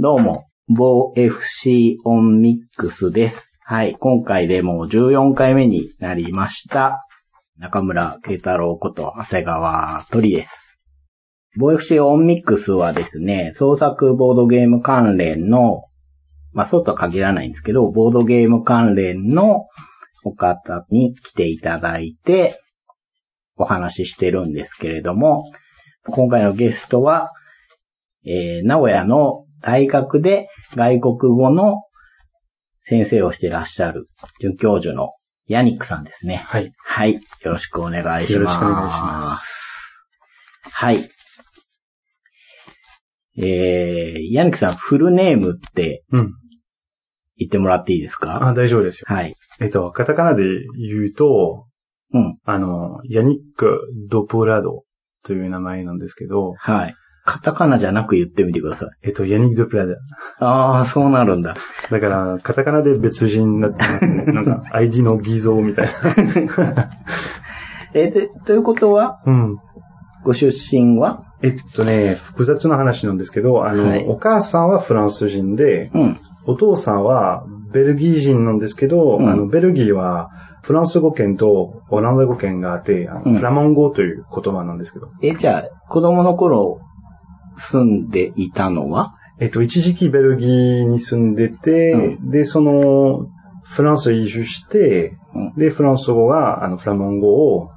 どうも、某 FC オンミックスです。はい、今回でもう14回目になりました。中村慶太郎こと長谷川鳥です。某 FC オンミックスはですね、創作ボードゲーム関連の、まあそうとは限らないんですけど、ボードゲーム関連のお方に来ていただいて、お話ししてるんですけれども、今回のゲストは、えー、名古屋の大学で外国語の先生をしていらっしゃる准教授のヤニックさんですね。はい。はい。よろしくお願いします。よろしくお願いします。はい。えー、ヤニックさん、フルネームってうん。言ってもらっていいですか？あ、大丈夫ですよ。はい。えっと、カタカナで言うと、うん。あの、ヤニック・ドプラドという名前なんですけど、はい。カタカナじゃなく言ってみてください。えっと、ヤニック・ドプラダ。ああ、そうなるんだ。だから、カタカナで別人になってますね。なんか、ID の偽造みたいな。えーで、ということは、うん。ご出身は？えっとね、複雑な話なんですけど、あの、はいお母さんはフランス人で、うん。お父さんはベルギー人なんですけど、うんあの、ベルギーはフランス語圏とオランダ語圏があって、フラマン語という言葉なんですけど、え、じゃあ、子供の頃住んでいたのは？えっと、一時期ベルギーに住んでて、で、その、フランス移住して、うんで、フランス語が、あの、フラマン語を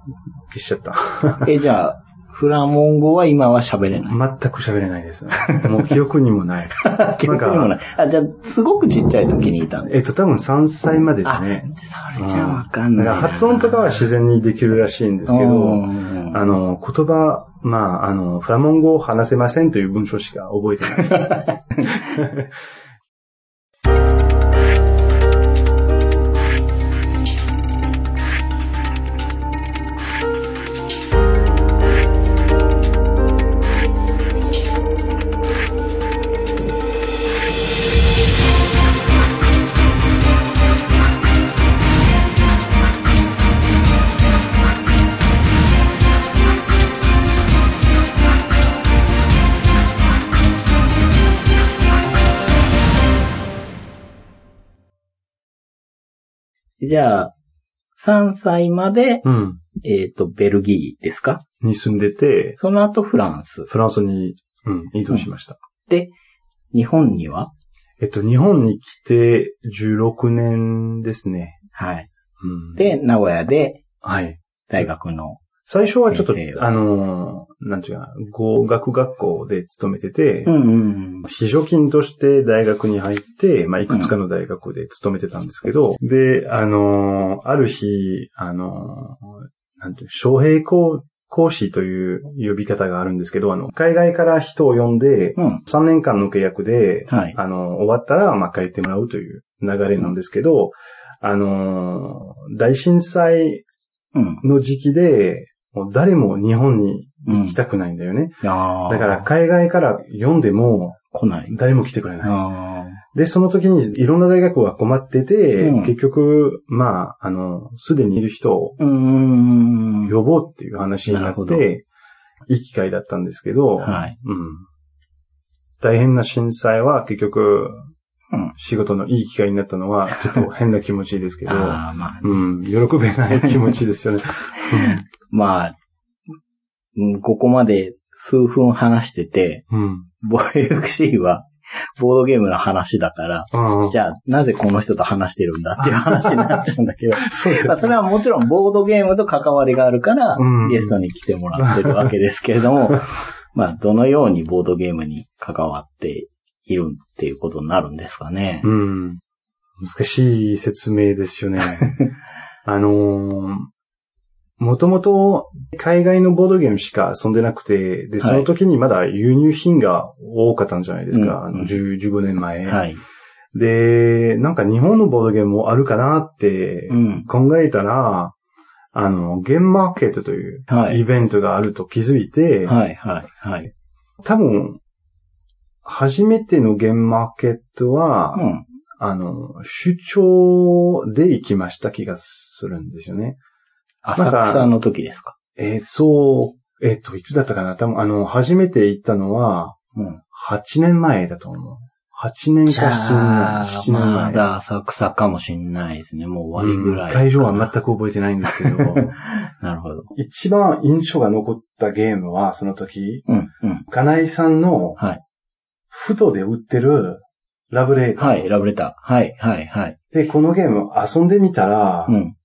消しちゃった。え、じゃあ、フラモン語は今は喋れない？全く喋れないです。もう記憶にもない。記憶にもない。あ、じゃあ、すごくちっちゃい時にいたんです。えっと、多分3歳までですあ、ね。それじゃわかんないな。発音とかは自然にできるらしいんですけうど、んあの、言葉、まあ、あの、フラモン語を話せませんという文章しか覚えてない。じゃあ、3歳まで、うん。えっ、と、ベルギーですか？に住んでて、その後フランス。フランスに、うん、移動しました。で、日本には？えっと、日本に来て16年ですね。はい。うん、で、名古屋ではい。大学の、最初はちょっと先生、をあのー、なんていうかな、語学学校で勤めてて、うんうん非常勤として大学に入って、まあ、いくつかの大学で勤めてたんですけど、で、あのー、ある日、あのー、なんていう、招聘講講師という呼び方があるんですけど、あの、海外から人を呼んで、うん。3年間の契約で、はい。あの、終わったら、まあ、帰ってもらうという流れなんですけど、あのー、大震災うん。の時期で、もう誰も日本にうん。行きたくないんだよね。あーだから、海外から読んでも、来ない。誰も来てくれない。あで、その時にいろんな大学が困ってて、うん結局、まあ、あの、すでにいる人を。呼ぼうっていう話になって、いい機会だったんですけど、はい。うん。大変な震災は結局、うん。仕事のいい機会になったのは、ちょっと 変な気持ちですけど、ああ、まあ、うん、喜べない気持ちですよね。まあ、うんここまで数分話してて、うん。ボイ FC はボードゲームの話だから、うん。じゃあ、なぜこの人と話してるんだっていう話になっちゃうんだけど、そまあ、それはもちろんボードゲームと関わりがあるからうん、ゲストに来てもらってるわけですけれども、まあ、どのようにボードゲームに関わっているっていうことになるんですかね。うん。難しい説明ですよね。あのー、もともと海外のボードゲームしか遊んでなくて、で、その時にまだ輸入品が多かったんじゃないですか。うんあの10 15年前。はい。で、なんか日本のボードゲームもあるかなってうん。考えたら、あの、ゲームマーケットというはいイベントがあると気づいて、はい、はい、はい。多分、初めてのゲームマーケットは、うん。あの、出張で行きました気がするんですよね。浅草の時ですか？えーそう、えっ、と、いつだったかな？多分、あの、初めて行ったのは、うん。8年前だと思う。8年かじゃあ、7年ま前。だ浅草かもしんないですね。もう終わりぐらい。うん会場は全く覚えてないんですけど、なるほど。一番印象が残ったゲームは、その時、うん、うん。金井さんの、はい。ふとで売ってるラブレーター。はい、ラブレター。はい、はい、はい。で、このゲーム遊んでみたら、うん。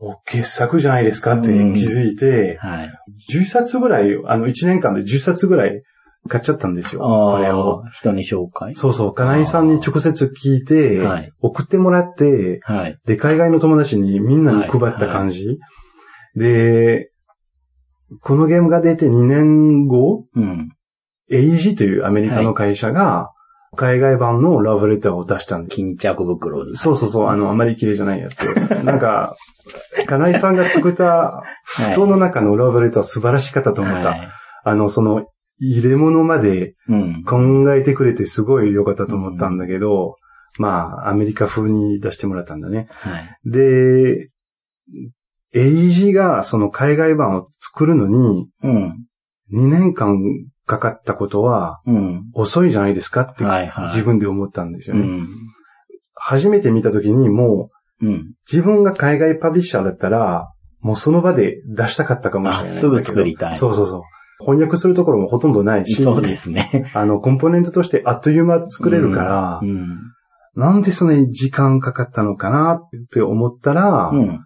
お傑作じゃないですかって気づいて、はい。10冊ぐらい、あの、1年間で10冊ぐらい買っちゃったんですよ。これを。ああ、人に紹介？そうそう、金井さんに直接聞いて、はい送ってもらって、はい。で、海外の友達にみんなに配った感じ。で、このゲームが出て2年後、うん。エイジというアメリカの会社が、海外版のラブレターを出したんです。巾着袋に。そうそうそう、あの、あまり綺麗じゃないやつ。なんか、金井さんが作った、はい布団の中のラブレター素晴らしかったと思った。はいあの、その、入れ物までうん。考えてくれてすごい良かったと思ったんだけど、まあ、アメリカ風に出してもらったんだね。はい。で、エイジがその海外版を作るのにうん。2年間かかったことはうん。遅いじゃないですかってはいはい。自分で思ったんですよね。うん。初めて見た時にもううん。自分が海外パブリッシャーだったらもうその場で出したかったかもしれないすぐ作りたいそうそうそう。翻訳するところもほとんどないし、そうですね。あの、コンポーネントとしてあっという間作れるから、うん。なんでそんなに時間かかったのかなって思ったら、うん。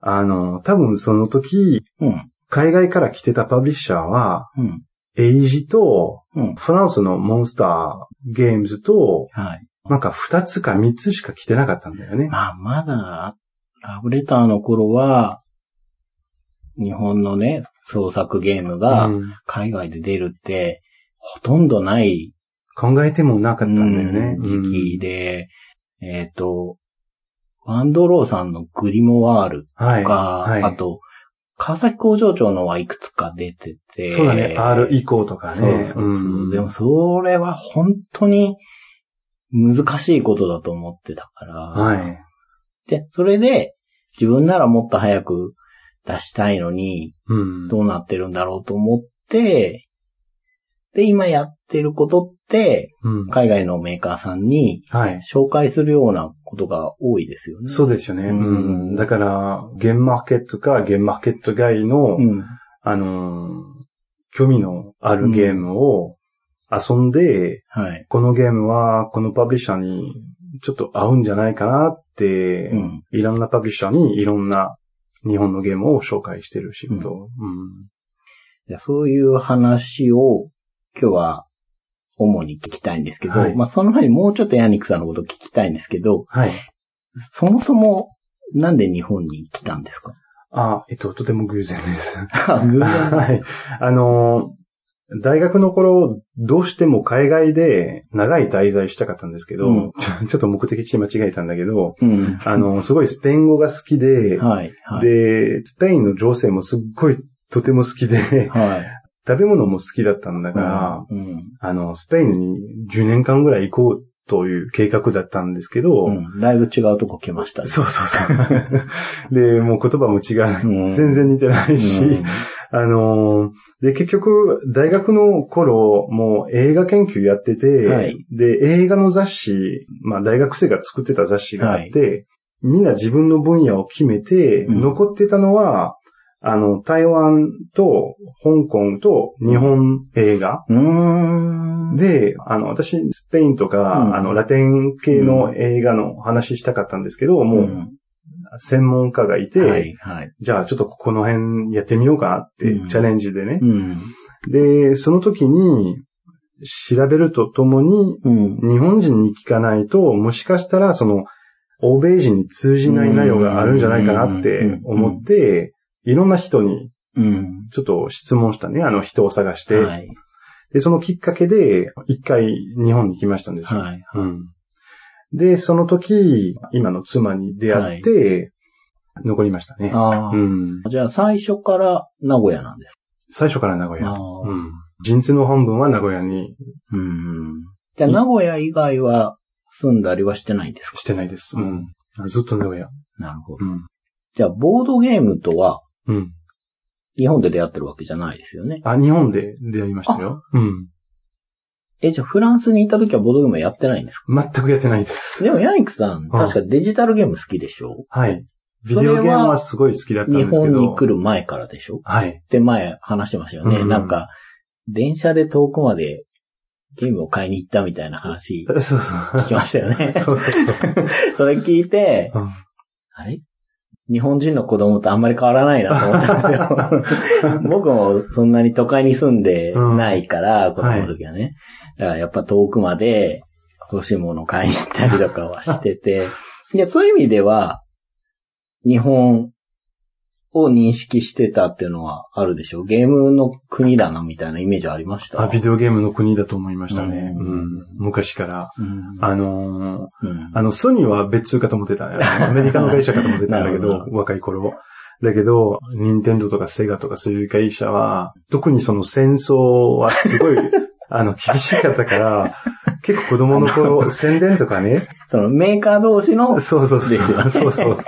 あの、多分その時、うん。海外から来てたパブリッシャーは、うん。エイジと、うん。フランスのモンスターゲームズと、はい。なんか二つか三つしか来てなかったんだよね。まあ、まだ、ラブレターの頃は、日本のね、創作ゲームがうん海外で出るって、ほとんどない考えてもなかったんだよね。うん時期で、えっ、と、ワンドローさんのグリモワールうんはい。とか、はい。あと、川崎工場長のはいくつか出てて、そうだね。R 以降とかね。そうそうそううんでもそれは本当に難しいことだと思ってたから、はい。で、それで自分ならもっと早く出したいのに、うん。どうなってるんだろうと思って、で、今やってることって、うん。海外のメーカーさんにはい。紹介するようなことが多いですよね。そうですよね。うんうん。だから、ゲームマーケットかゲームマーケット外の、うん。あのー、興味のあるゲームを遊んで、はい。このゲームはこのパブリッシャーにちょっと合うんじゃないかなって、うん。いろんなパブリッシャーにいろんな日本のゲームを紹介してる仕事。うんじゃあそういう話を今日は主に聞きたいんですけど、はいまあその前にもうちょっとヤニックさんのこと聞きたいんですけど、はい。そもそもなんで日本に来たんですか？あ、えっと、とても偶然です。偶然 はい。あのー、大学の頃、どうしても海外で長い滞在したかったんですけど、うんちょちょっと目的地間違えたんだけど、うん。あの、すごいスペイン語が好きで、はい。はい。で、スペインの情勢もすっごいとても好きで、はい。食べ物も好きだったんだから、うん。あの、スペインに10年間ぐらい行こうという計画だったんですけど、うん。だいぶ違うとこ来ましたね。そうそうそう。で、もう言葉も違う。うん全然似てないし、うんあのーで、結局、大学の頃、もう映画研究やってて、はいで、映画の雑誌、まあ大学生が作ってた雑誌があって、みんな自分の分野を決めて、うん残ってたのは、あの、台湾と香港と日本映画。うーん。で、あの、私、スペインとか、うんあの、ラテン系の映画の話したかったんですけど、もう、ん専門家がいて、はい。はい。じゃあちょっとこの辺やってみようかなって、うんチャレンジでね。うん。で、その時に、調べるとともに、うん。日本人に聞かないと、もしかしたら、その、欧米人に通じない内容があるんじゃないかなって思って、いろんな人にうん。ちょっと質問したね、あの人を探して。はい。で、そのきっかけで、一回日本に来ましたんですよ。はい。うん。で、その時、今の妻に出会って、残りましたね。ああ、うん。じゃあ最初から名古屋なんです最初から名古屋。うん。人生の半分は名古屋にうん。じゃあ名古屋以外は住んだりはしてないんですか？してないです。ううんん。ずっと名古屋。なるほど。うん。じゃあボードゲームとはうん。日本で出会ってるわけじゃないですよね。あ、日本で出会いましたよ。うん。え、じゃあフランスに行った時はボードゲームはやってないんですか？全くやってないです。でもヤニックさん、確かデジタルゲーム好きでしょ？はい。ビデオゲームはすごい好きだったん日ですけど。本に来る前からでしょ？はい。って前話してましたよね。うんなんか、電車で遠くまでゲームを買いに行ったみたいな話そうそう。聞きましたよね。そうそうそう。それ聞いて、うんあれ？日本人の子供とあんまり変わらないなと思ったんですよ。僕もそんなに都会に住んでないから、子供の時はね。だからやっぱ遠くまで欲しいものを買いに行ったりとかはしてて。で、そういう意味では、日本を認識してたっていうのはあるでしょゲームの国だなみたいなイメージありました？あ、ビデオゲームの国だと思いましたね。ううんん。昔から。うんあのーうんあの、ソニーは別かと思ってたね。アメリカの会社かと思ってたんだけど、ほ若い頃。だけど、ニンテンドーとかセガとかそういう会社は、特にその戦争はすごい、あの、厳しかったから、結構子供の頃、宣伝とかね。そのメーカー同士の、そうそうそう。ですよねそうそうそ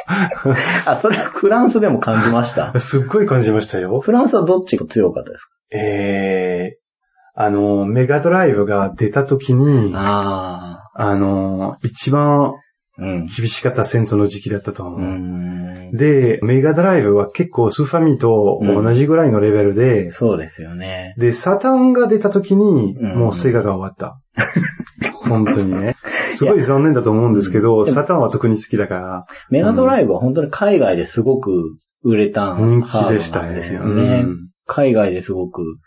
あ、それはフランスでも感じました？う。。すっごい感じましたよ。フランスはどっちが強かったですか？えー、あの、メガドライブが出た時に、ああの、一番あ。うん。厳しかった戦争の時期だったと思う。うん。で、メガドライブは結構スーファミと同じぐらいのレベルで、そうですよね。で、サタンが出た時に、うんもうセガが終わった。本当にね。すごい残念だと思うんですけど、サタンは特に好きだから、メガドライブは本当に海外ですごく売れた人気でしたね。よね。うん海外ですごく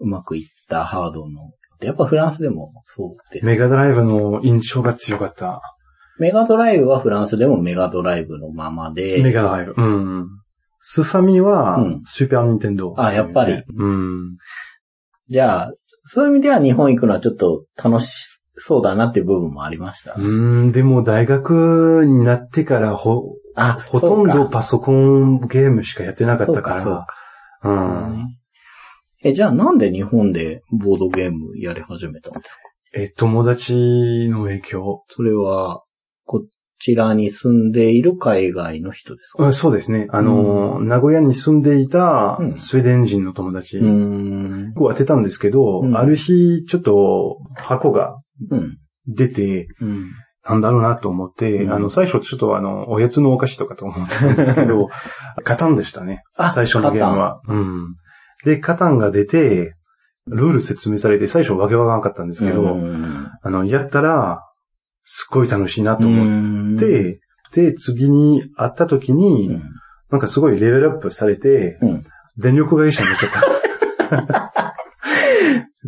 うまくいったハードの。やっぱフランスでもそうです。メガドライブの印象が強かった。メガドライブはフランスでもメガドライブのままで。メガドライブ。うん。スーファミはうん、スーパーニンテンドー。あやっぱりうん。じゃあ、そういう意味では日本行くのはちょっと楽しそうだなっていう部分もありました。うん、でも大学になってからほ、あ、ほとんどそうかパソコンゲームしかやってなかったかそうら。かうん。え、じゃあなんで日本でボードゲームやり始めたんですか？え、友達の影響。それは、こちらに住んでいる海外の人ですか？うんそうですね。あの、名古屋に住んでいたうんスウェーデン人の友達。を当てたんですけど、うんある日、ちょっと箱がうん。出て、うん。なんだろうなと思って、うんあの、最初ちょっとあの、おやつのお菓子とかと思ってたんですけど、カタンでしたね。あ最初のゲームは。うん。で、カタンが出て、ルール説明されて、最初わけわからなかったんですけど、うんあの、やったら、すっごい楽しいなと思っうて、で、次に会った時に、ん。なんかすごいレベルアップされて、うん。電力会社になっちゃった。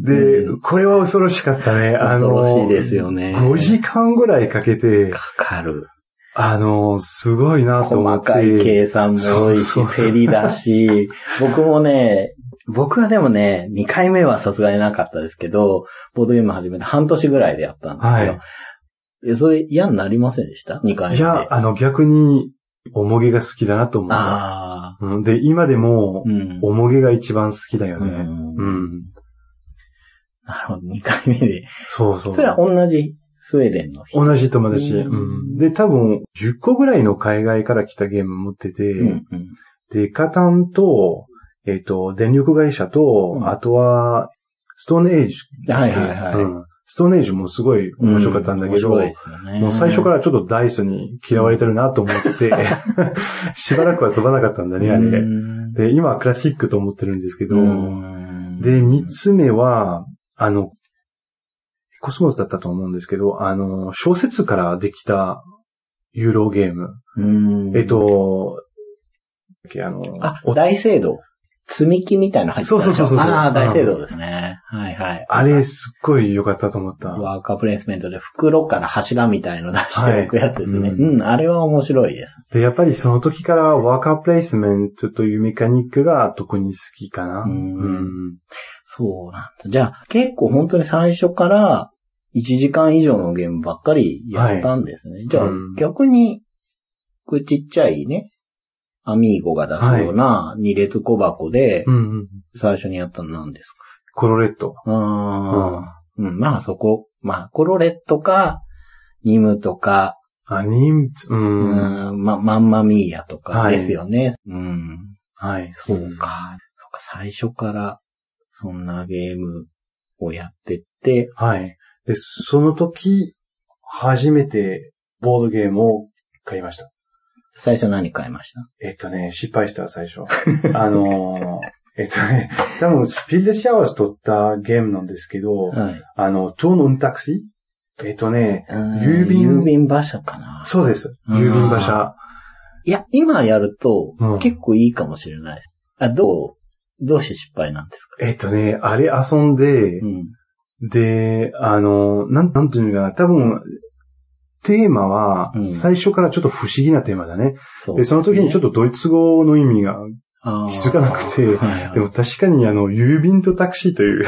で、うんこれは恐ろしかったね。あの、恐ろしいですよね5時間ぐらいかけて、かかる。あの、すごいなと思って。細かい計算も多いし、競りだし、僕もね、僕はでもね、2回目はさすがになかったですけど、ボードゲーム始めて半年ぐらいでやったんですよ。はいそれ嫌になりませんでした ?2 回目で。いや、あの、逆に、おもげが好きだなと思った。ああ。うんで、今でもう、ん。おもげが一番好きだよね。うんうん。なるほど、2回目で。そうそう。それは同じスウェーデンの人。同じ友達。うんうんで、多分、10個ぐらいの海外から来たゲーム持ってて、うんうん。で、カタンと、えっ、と、電力会社と、うんあとは、ストーンエイジ。はいはいはいうんストーンエイジもすごい面白かったんだけど、うんね。もう最初からちょっとダイスに嫌われてるなと思って、しばらくは遊ばなかったんだね、あれ。うんで、今はクラシックと思ってるんですけど、うんで、三つ目は、あの、コスモスだったと思うんですけど、あの、小説からできたユーロゲーム。うんえっ、と、あの、あ、お大聖堂。積み木みたいなの入ってたでしょ？そうそうそうそうああ、大聖堂ですね。はいはい。あれ、すっごい良かったと思った。ワーカープレイスメントで袋から柱みたいの出しておくやつですね。はいうん、あれは面白いです。で、やっぱりその時からワーカープレイスメントというメカニックが特に好きかな。うんそうなんだ。じゃあ、結構本当に最初から1時間以上のゲームばっかりやったんですね。じゃあ、うん逆に、これちっちゃいね、アミーゴが出すような二列小箱でうんうん。最初にやったの何ですコロレット。かああ、うん、まあそこ、まあコロレットか、ニムとか、あ、ニン、う。うんん、ま、マンマミーヤとかはいですよね。うん。はい。そうか。そうか、最初から、そんなゲームをやってって、はい。で、その時、初めてボードゲームを買いました。最初何買いました？えっとね、失敗した、最初。あのーえっとね、多分、スピルレシアワース取ったゲームなんですけど、はい。あの、トーノンタクシーえっとね、郵郵便郵便馬車かな。そうです。うん郵便馬車。いや、今やるとうん結構いいかもしれないです。あ、どう、どうして失敗なんですか？えっとね、あれ遊んで、うん。で、あの、なん、なんていうのかな、多分、テーマはう、ん。最初からちょっと不思議なテーマだね。そうで、その時にちょっとドイツ語の意味が気づかなくてはいはい。でも確かにあの、郵便とタクシーという、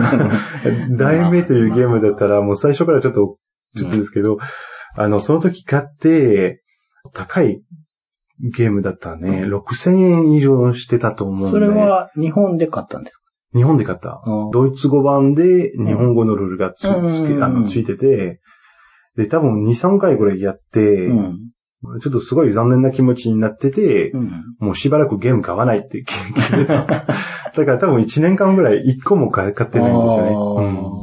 題名というゲームだったら、もう最初からちょっと、ちょっとですけど、あの、その時買って、高いゲームだったね。6000円以上してたと思うんで。それは日本で買ったんですか？日本で買った。うん。ドイツ語版で日本語のルールがつ,、うんけあのついてて、で、多分2、3回ぐらいやって、うん。ちょっとすごい残念な気持ちになってて、うん。もうしばらくゲーム買わないって決めた。だから多分1年間ぐらい1個も買買ってないんですよね。うーん。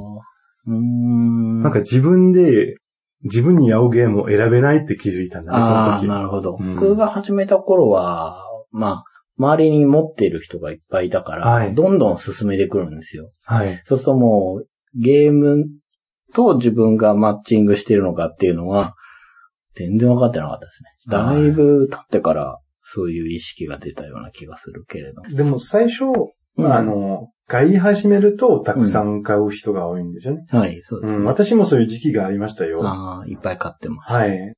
うん、なんか自分で、自分に合うゲームを選べないって気づいたんだね、そああ、の時。なるほど。うん僕が始めた頃は、まあ、周りに持っている人がいっぱいいたから、はいどんどん進めてくるんですよ。はい。そうするともう、ゲームと自分がマッチングしてるのかっていうのは、全然分かってなかったですね。はいだいぶ経ってから、そういう意識が出たような気がするけれど。でも最初、うんあの、買い始めるとたくさん買う人が多いんですよね。はい、そうですね。うん、私もそういう時期がありましたよ。ああ、いっぱい買ってます。はい。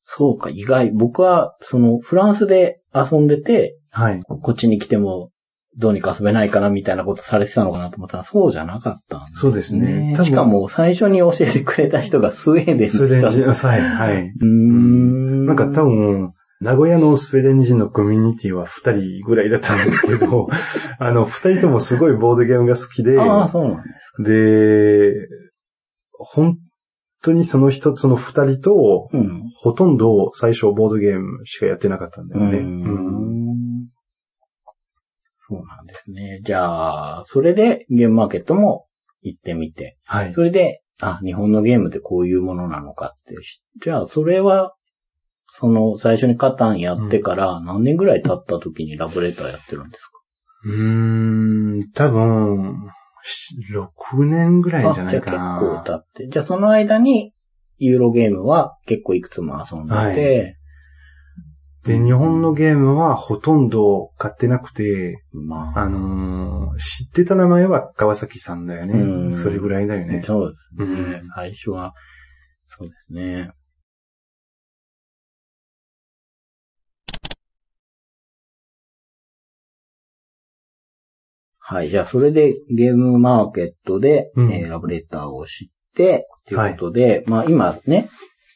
そうか、意外。僕は、その、フランスで遊んでて、はい。こっちに来ても、どうにか遊べないかなみたいなことされてたのかなと思ったら、そうじゃなかったんですそうですね。しか、も、最初に教えてくれた人がスウェーデンの人スウェーデン人、はい、はい。うーん。なんか多分、名古屋のスウェーデン人のコミュニティは二人ぐらいだったんですけど、あの、二人ともすごいボードゲームが好きで、ああ、そうなんですか。で、本当にその人、その二人と、うん。ほとんど最初ボードゲームしかやってなかったんだよね。うんそうなんですね。じゃあ、それでゲームマーケットも行ってみて、はい。それで、あ、日本のゲームってこういうものなのかって知じゃあ、それは、その、最初にカタンやってから何年ぐらい経った時にラブレターやってるんですうーん、多分、し6年ぐらかいじゃないかな。結構経って。じゃあ、その間に、ユーロゲームは結構いくつも遊んでて、で、日本のゲームはほとんど買ってなくて、まあ、あのー知ってた名前は川崎さんだようね。んそれぐらいだよね。そうですね。うん最初は、そうですね。はい。じゃあ、それでゲームマーケットで、うんえーラブレターを知って、ということで、まあ今ね、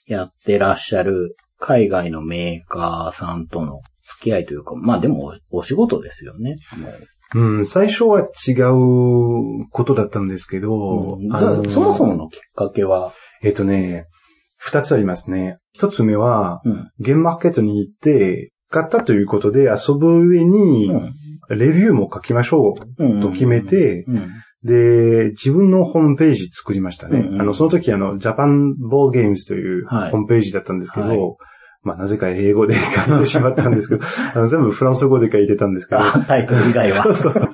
やってらっしゃる海外のメーカーさんとの付き合いというか、まあでもおお仕事ですよね。もううん、最初は違うことだったんですけど、うんあのーそもそものきっかけは、えっとね、二つありますね。一つ目は、うん。ゲームマーケットに行って、買ったということで遊ぶ上に、うんレビューも書きましょうと決めて、うん。で、自分のホームページ作りましたね。うんうんあの、その時あの、ジャパンボールゲームズというはいホームページだったんですけど、はいまあ、なぜか英語で書いてしまったんですけど、あの全部フランス語で書いてたんですけど、あ、タイトル以外は。そうそうそう。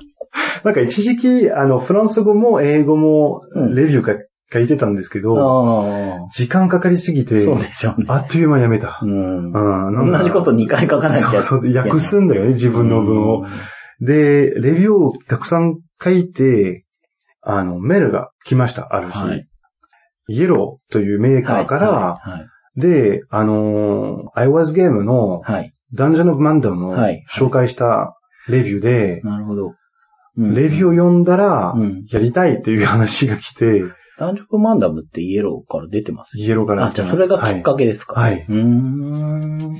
なんか一時期、あの、フランス語も英語もうんレビューか書いてたんですけど、あ時間かかりすぎあ、てそう、でしょうね。あっという間にやめた。うん。うん同じこと2回書かなきゃ。そうそう、訳すんだよね、自分の文を。で、レビューをたくさん書いて、あの、メールが来ました、ある日。はいイエローというメーカーから、はい。で、あのー、iWas ゲームのダンジョンオブマンダムをはい紹介したレビューで、なるほど。うんレビューを読んだらう、ん。やりたいっていう話が来て、ダンジョンブマンダムってイエローから出てます？イエローからあ、じゃあそれがきっかけですかはいはいうー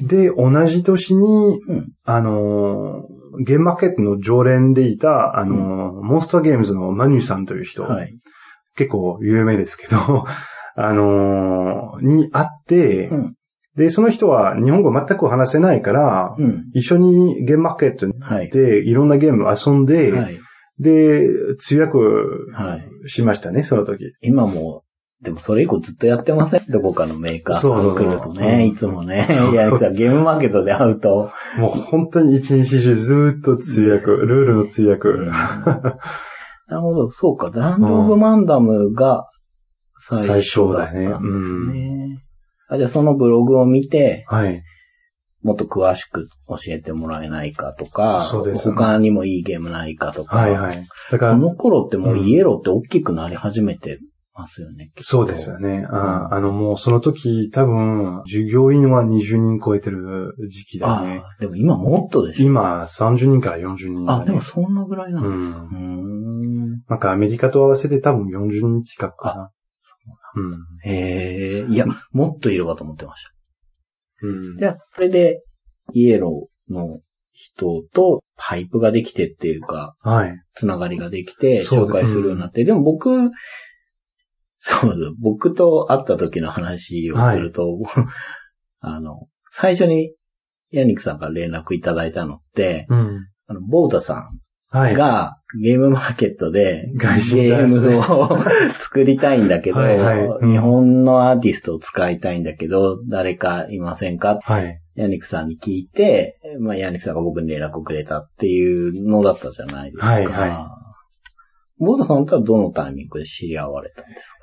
ん。で、同じ年に、うん。あのーゲームマーケットの常連でいた、あのーモンスターゲームズのマニューさんという人、はい。結構有名ですけど、あのーに会って、うん。で、その人は日本語全く話せないから、うん。一緒にゲームマーケットにはい行っ。て、いろんなゲーム遊んで、はい。で、通訳はい。しましたね、その時。今も、でもそれ以降ずっとやってません？どこかのメーカーそうそう来るとね、うん。いつもね。いや、さゲームマーケットで会うと、もう本当に一日中ずーっと通訳、ルールの通訳。うん。なるほど、そうか、ダンジョン・オブ・マンダムが最初だったんですね。ね。あじゃあそのブログを見て、はい。もっと詳しく教えてもらえないかとか、そうです他にもいいゲームないかとか、はいはい。だからそ、の頃ってもうイエローって大きくなり始めてますよね。そうですよね。ああの、もうその時多分、従業員は20人超えてる時期だね。でも今もっとでしょ。今、30人から40人だね、あ、でもそんなぐらいなんうですか。ん。うーん。なんかアメリカと合わせて多分40人近くかな。うん。へえ、いや、もっといるかと思ってましうんた。じゃあ、それで、イエローの人とパイプができてっていうか、はい。つながりができて、紹介するようになって、でも僕、そうです。僕と会った時の話をすると、あの、最初にヤニックさんから連絡いただいたのって、うん。あの、ボータさはい。んがゲームマーケットでゲームを 作りたいんだけど、はいはいうん日本のアーティストを使いたいんだけど、誰かいませんか？はい。ヤニックさんに聞いて、まあ、ヤニックさんが僕に連絡をくれたっていうのだったじゃないですか。はいはボータさんとはどのタイミングで知り合われたんですか？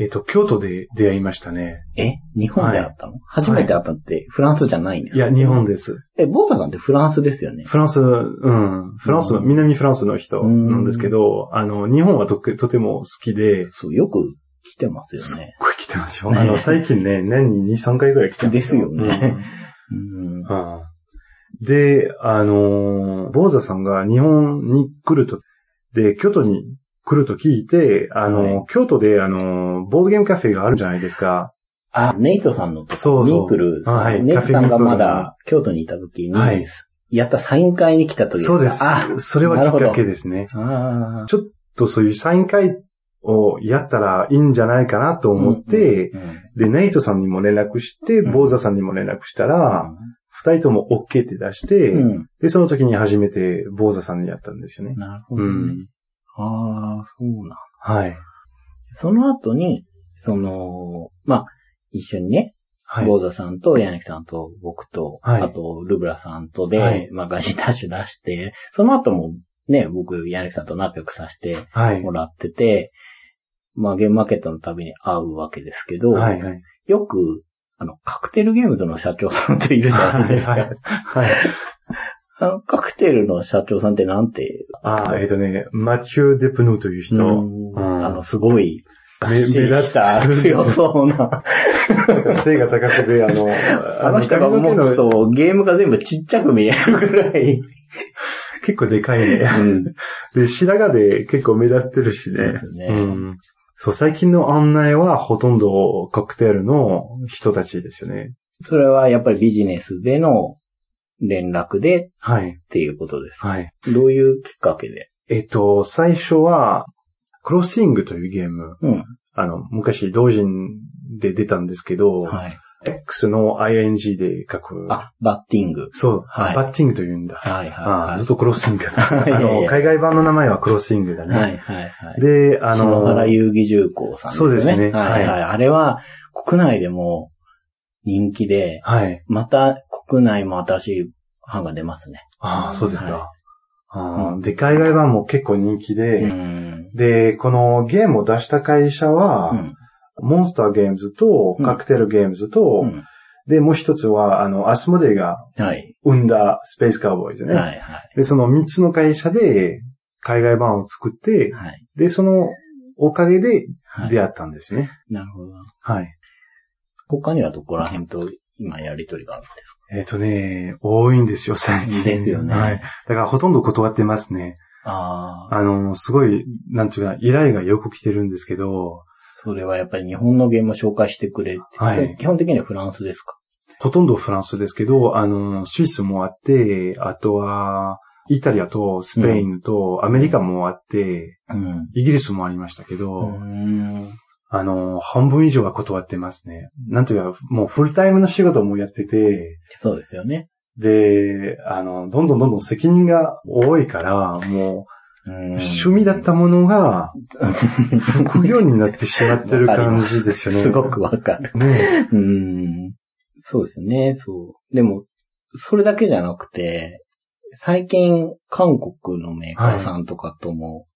えっ、と、京都で出会いましたね。え？日本で会ったの、初めて会ったのってフランスじゃないんですか？いや、日本です。え、ボータさんってフランスですよね？フランス、うん。フランスの、うん。南フランスの人なんですけど、あの、日本はととても好きで、すそう、よく来てますよね。っごい来てますよ。ね。あの、最近ね、年に2、3回ぐらい来てますですよね。うん。で、あのー、坊座さんが日本に来ると、で、京都に来ると聞いて、あのーはい。京都で、あのーボードゲームカフェがあるじゃないですか。あ、ネイトさんのそうそう。ミープル。さん、あはい。ネイトさんがまだ京都にいた時に、はい。やったサイン会に来た時ですかそうです。あ、。それはきっかけですね。あちょっとそういうサイン会をやったらいいんじゃないかなと思って、うんうんで、ネイトさんにも連絡して、うん。坊座さんにも連絡したら、二人とも OK って出して、うん。うんで、その時に初めて坊座さんにやったんですよね。なるほどね。うんああ、そうなん。はい。その後に、その、まあ、一緒にね、はい。ボーダさんと柳さんと僕と、はいあとルブラさんとで、はいまあガジダッシュ出して、その後もね、僕柳さんと仲良くさせてはいも。らってて、まあゲームマーケットのたびに会うわけですけど、はい。はい。よく、あの、カクテルゲームズの社長さんっているじゃないですか。はいはいはい。あの、カクテルの社長さんってなんて、ああ、えっ、とね、マチュー・デプヌーという人。うんうんあの、すごい、目立つ強そうな。背が高くて、あの、あの人が持つとゲームが全部ちっちゃく見えるぐらい。結構でかいね。うんで、白髪で結構目立ってるしね。ですねうん。そう、最近の案内はほとんどコクテルの人たちですよね。それはやっぱりビジネスでの連絡でっはい。ていうことです。はい。どういうきっかけで？えっと、最初は、クロッシングというゲーム。うん。あの、昔同人で出たんですけど、はい。X の ing で書く。あ、バッティング。そう、はいバッティングと言うんだ。はいあはあずっとクロッシングだ。あの、や海外版の名前はクロッシングだい。ね。はいはいはい。で、あ篠の、原遊戯重工さんですよね。そうですねはいは。はいあれは国内でも人気で、はい。また国内も新しい版が出ますね。ああ、そうですか。はああで、海外版も結構人気で、うん。で、このゲームを出した会社は、うんモンスターゲームズと、うんカクテルゲームズと、うんで、もう一つは、あの、アスモデイがはい。生んだスペースカウボーイズね。はいはい。で、その三つの会社で海外版を作って、はい。で、そのおかげではい。出会ったんですね。なるほど。はい。他にはどこら辺と今やりとりがあるんですえっ、とね、多いんですよ、最近。ですよねはい。だからほとんど断ってますね。かああ。あの、すごい、なんていうかな、依頼がよく来てるんですけど、それはやっぱり日本のゲームを紹介してくれって。はい基本的にはフランスですか？ほとんどフランスですけど、あの、スイスもあって、あとは、イタリアとスペインとアメリカもあって、うん。イギリスもありましたけうど、ん。あの、半分以上は断ってますね。なんていうか、もうフルタイムの仕事もやってて、そうですよね。で、あの、どんどんどんどん責任が多いから、も趣味だったものが、副業になってしまってる感じですよね。すごくわかる。ねうん。そうですね、そう。でも、それだけじゃなくて、最近、韓国のメーカーさんとかとも、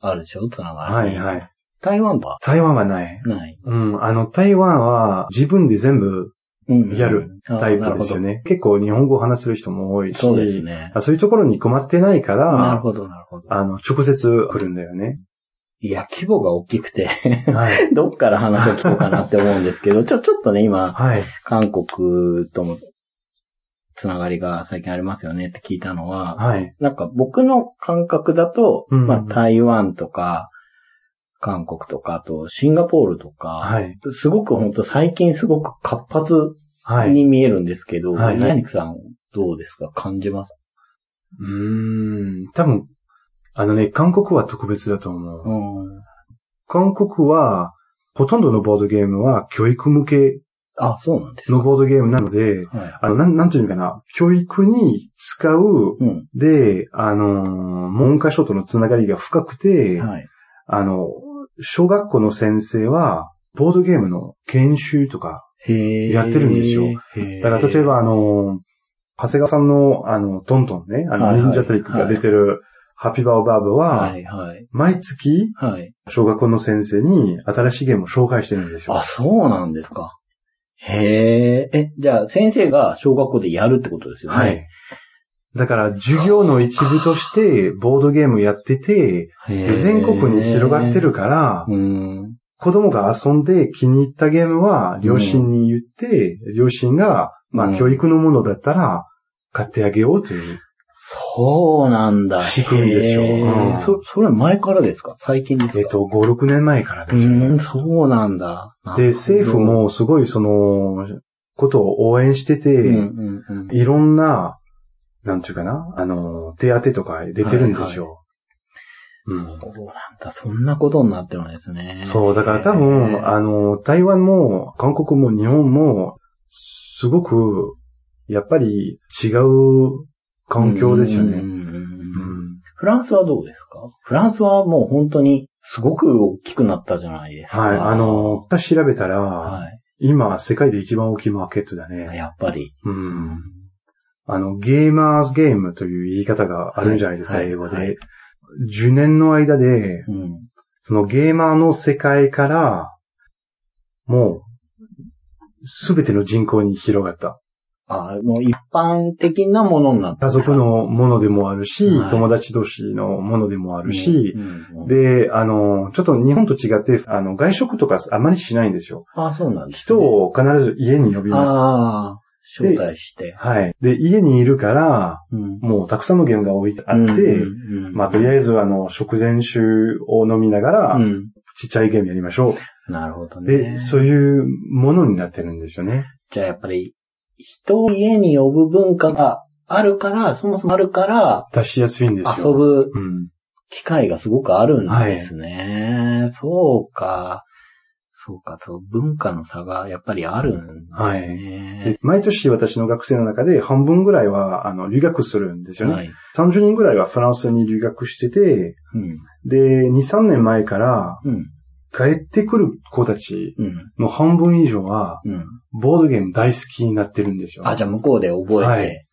あるでしょ？つながり。はいはい。台湾は？台湾はない。ない。うん、あの、台湾は自分で全部うんやるタイプですよ。ね。結構日本語を話せる人も多いし、そうですね。あそういうところに困ってないかなるら、ほど、なるほど。あの、直接来るんだよね。いや、規模が大きくて、はい。どっから話を聞こうかなって思うんですけど、ちょ、ちょっとね、今、はい。韓国とも、つながりが最近ありますよねって聞いたのは、はい。なんか僕の感覚だと、うんまあ台湾とか、韓国とか、あとシンガポールとか、はい。すごく本当最近すごく活発はい。に見えるんですけど、はいはいヤニクさんどうですか？感じます？うーん。多分、あのね、韓国は特別だと思う。うん。韓国は、ほとんどのボードゲームは教育向けあ、そうなんですか。のボードゲームなので、はい。あの、なん、なんていうのかな、教育に使う、うん。で、あのー、文科省とのつながりが深くて、はい。あの、小学校の先生は、ボードゲームの研修とか、へやってるんですよ。だから例えばあの、長谷川さんの、あの、トントンね、あの、忍者トリックが出てる、ハッピーバーバーブは、はい、はい。毎月、はい。小学校の先生に新しいゲームを紹介してるんですよ。あ、そうなんですか。へえ。え、じゃあ先生が小学校でやるってことですよね。はい。だから、授業の一部として、ボードゲームやってて、全国に広がってるから、うん。子供が遊んで気に入ったゲームは、両親に言って、両親が、まうんあ、教育のものだったら、買ってあげようという。そうなんだ。仕組みですようんそ、それ前からですか？最近ですか？えっと、5、6年前からうですよね。ん、そうなんだ。なで、政府、もすごいその、ことを応援してて、うんうんうん。いろんな、なんていうかな、あの、手当とか出てるんですよ。うんそうなんだ。そんなことになってるんですね。そう、だから多分、あの、台湾も、韓国も日本も、すごく、やっぱり違う環境ですよね。フランスはどうですか？フランスはもう本当にすごく大きくなったじゃないですか。はい、あの、私調べたら、は今、世界で一番大きいマーケットだい。ね。やっぱり。う。うんあの、ゲーマーズゲームという言い方があるんじゃないですか、はい英語で。はい10年の間で、うん。そのゲーマーの世界から、もう、すべての人口に広がった。あもう一般的なものになった。家族のものでもあるし、はい友達同士のものでもあるしう、んうんで、あの、ちょっと日本と違って、あの、外食とかあまりしないんですよ。あ、そうなんです、人を必ず家に呼びます。ああ、招待して。はい。で、家にいるから、うん。もうたくさんのゲームが置いてあって、うんうんうんまあ、とりあえず、あの、食前酒を飲みながら、うん。ちっちゃいゲームやりましょなるほどう。ね。で、そういうものになってるんですよね。じゃあやっぱり、人を家に呼ぶ文化があるから、そもそもあるから、出しやすいんですよ。遊ぶうん。機会がすごくあるんですね。そうか。そうか、そう、文化の差がやっぱりあるんですねで。毎年私の学生の中で半分ぐらいは、あの、留学するんですよね。はい。30人ぐらいはフランスに留学してて、うん。で、2、3年前からうん。帰ってくる子たちうん。の半分以上は、うん。ボードゲーム大好きになってるんですよ。あ、じゃあ向こうで覚えて、はい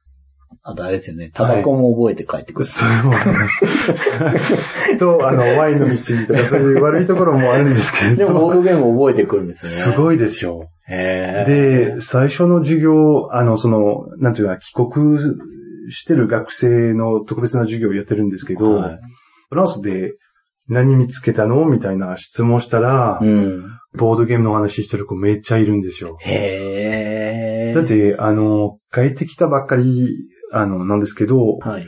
あとあれですよね、タバコも覚えて帰ってくる。それもあります。と、あの、ワイン飲みすぎとか、そういう悪いところもあるんですけでど。もボードゲーム覚えてくるんですよね。すごいですよ。で、最初の授業、あの、その、なんていうか、帰国してる学生の特別な授業をやってるんですけど、はいフランスで何見つけたのみたいな質問したら、うん。ボードゲームの話してる子めっちゃいるんですよ。へーだっ、て、あの、帰ってきたばっかり、あの、なんですけど、はい。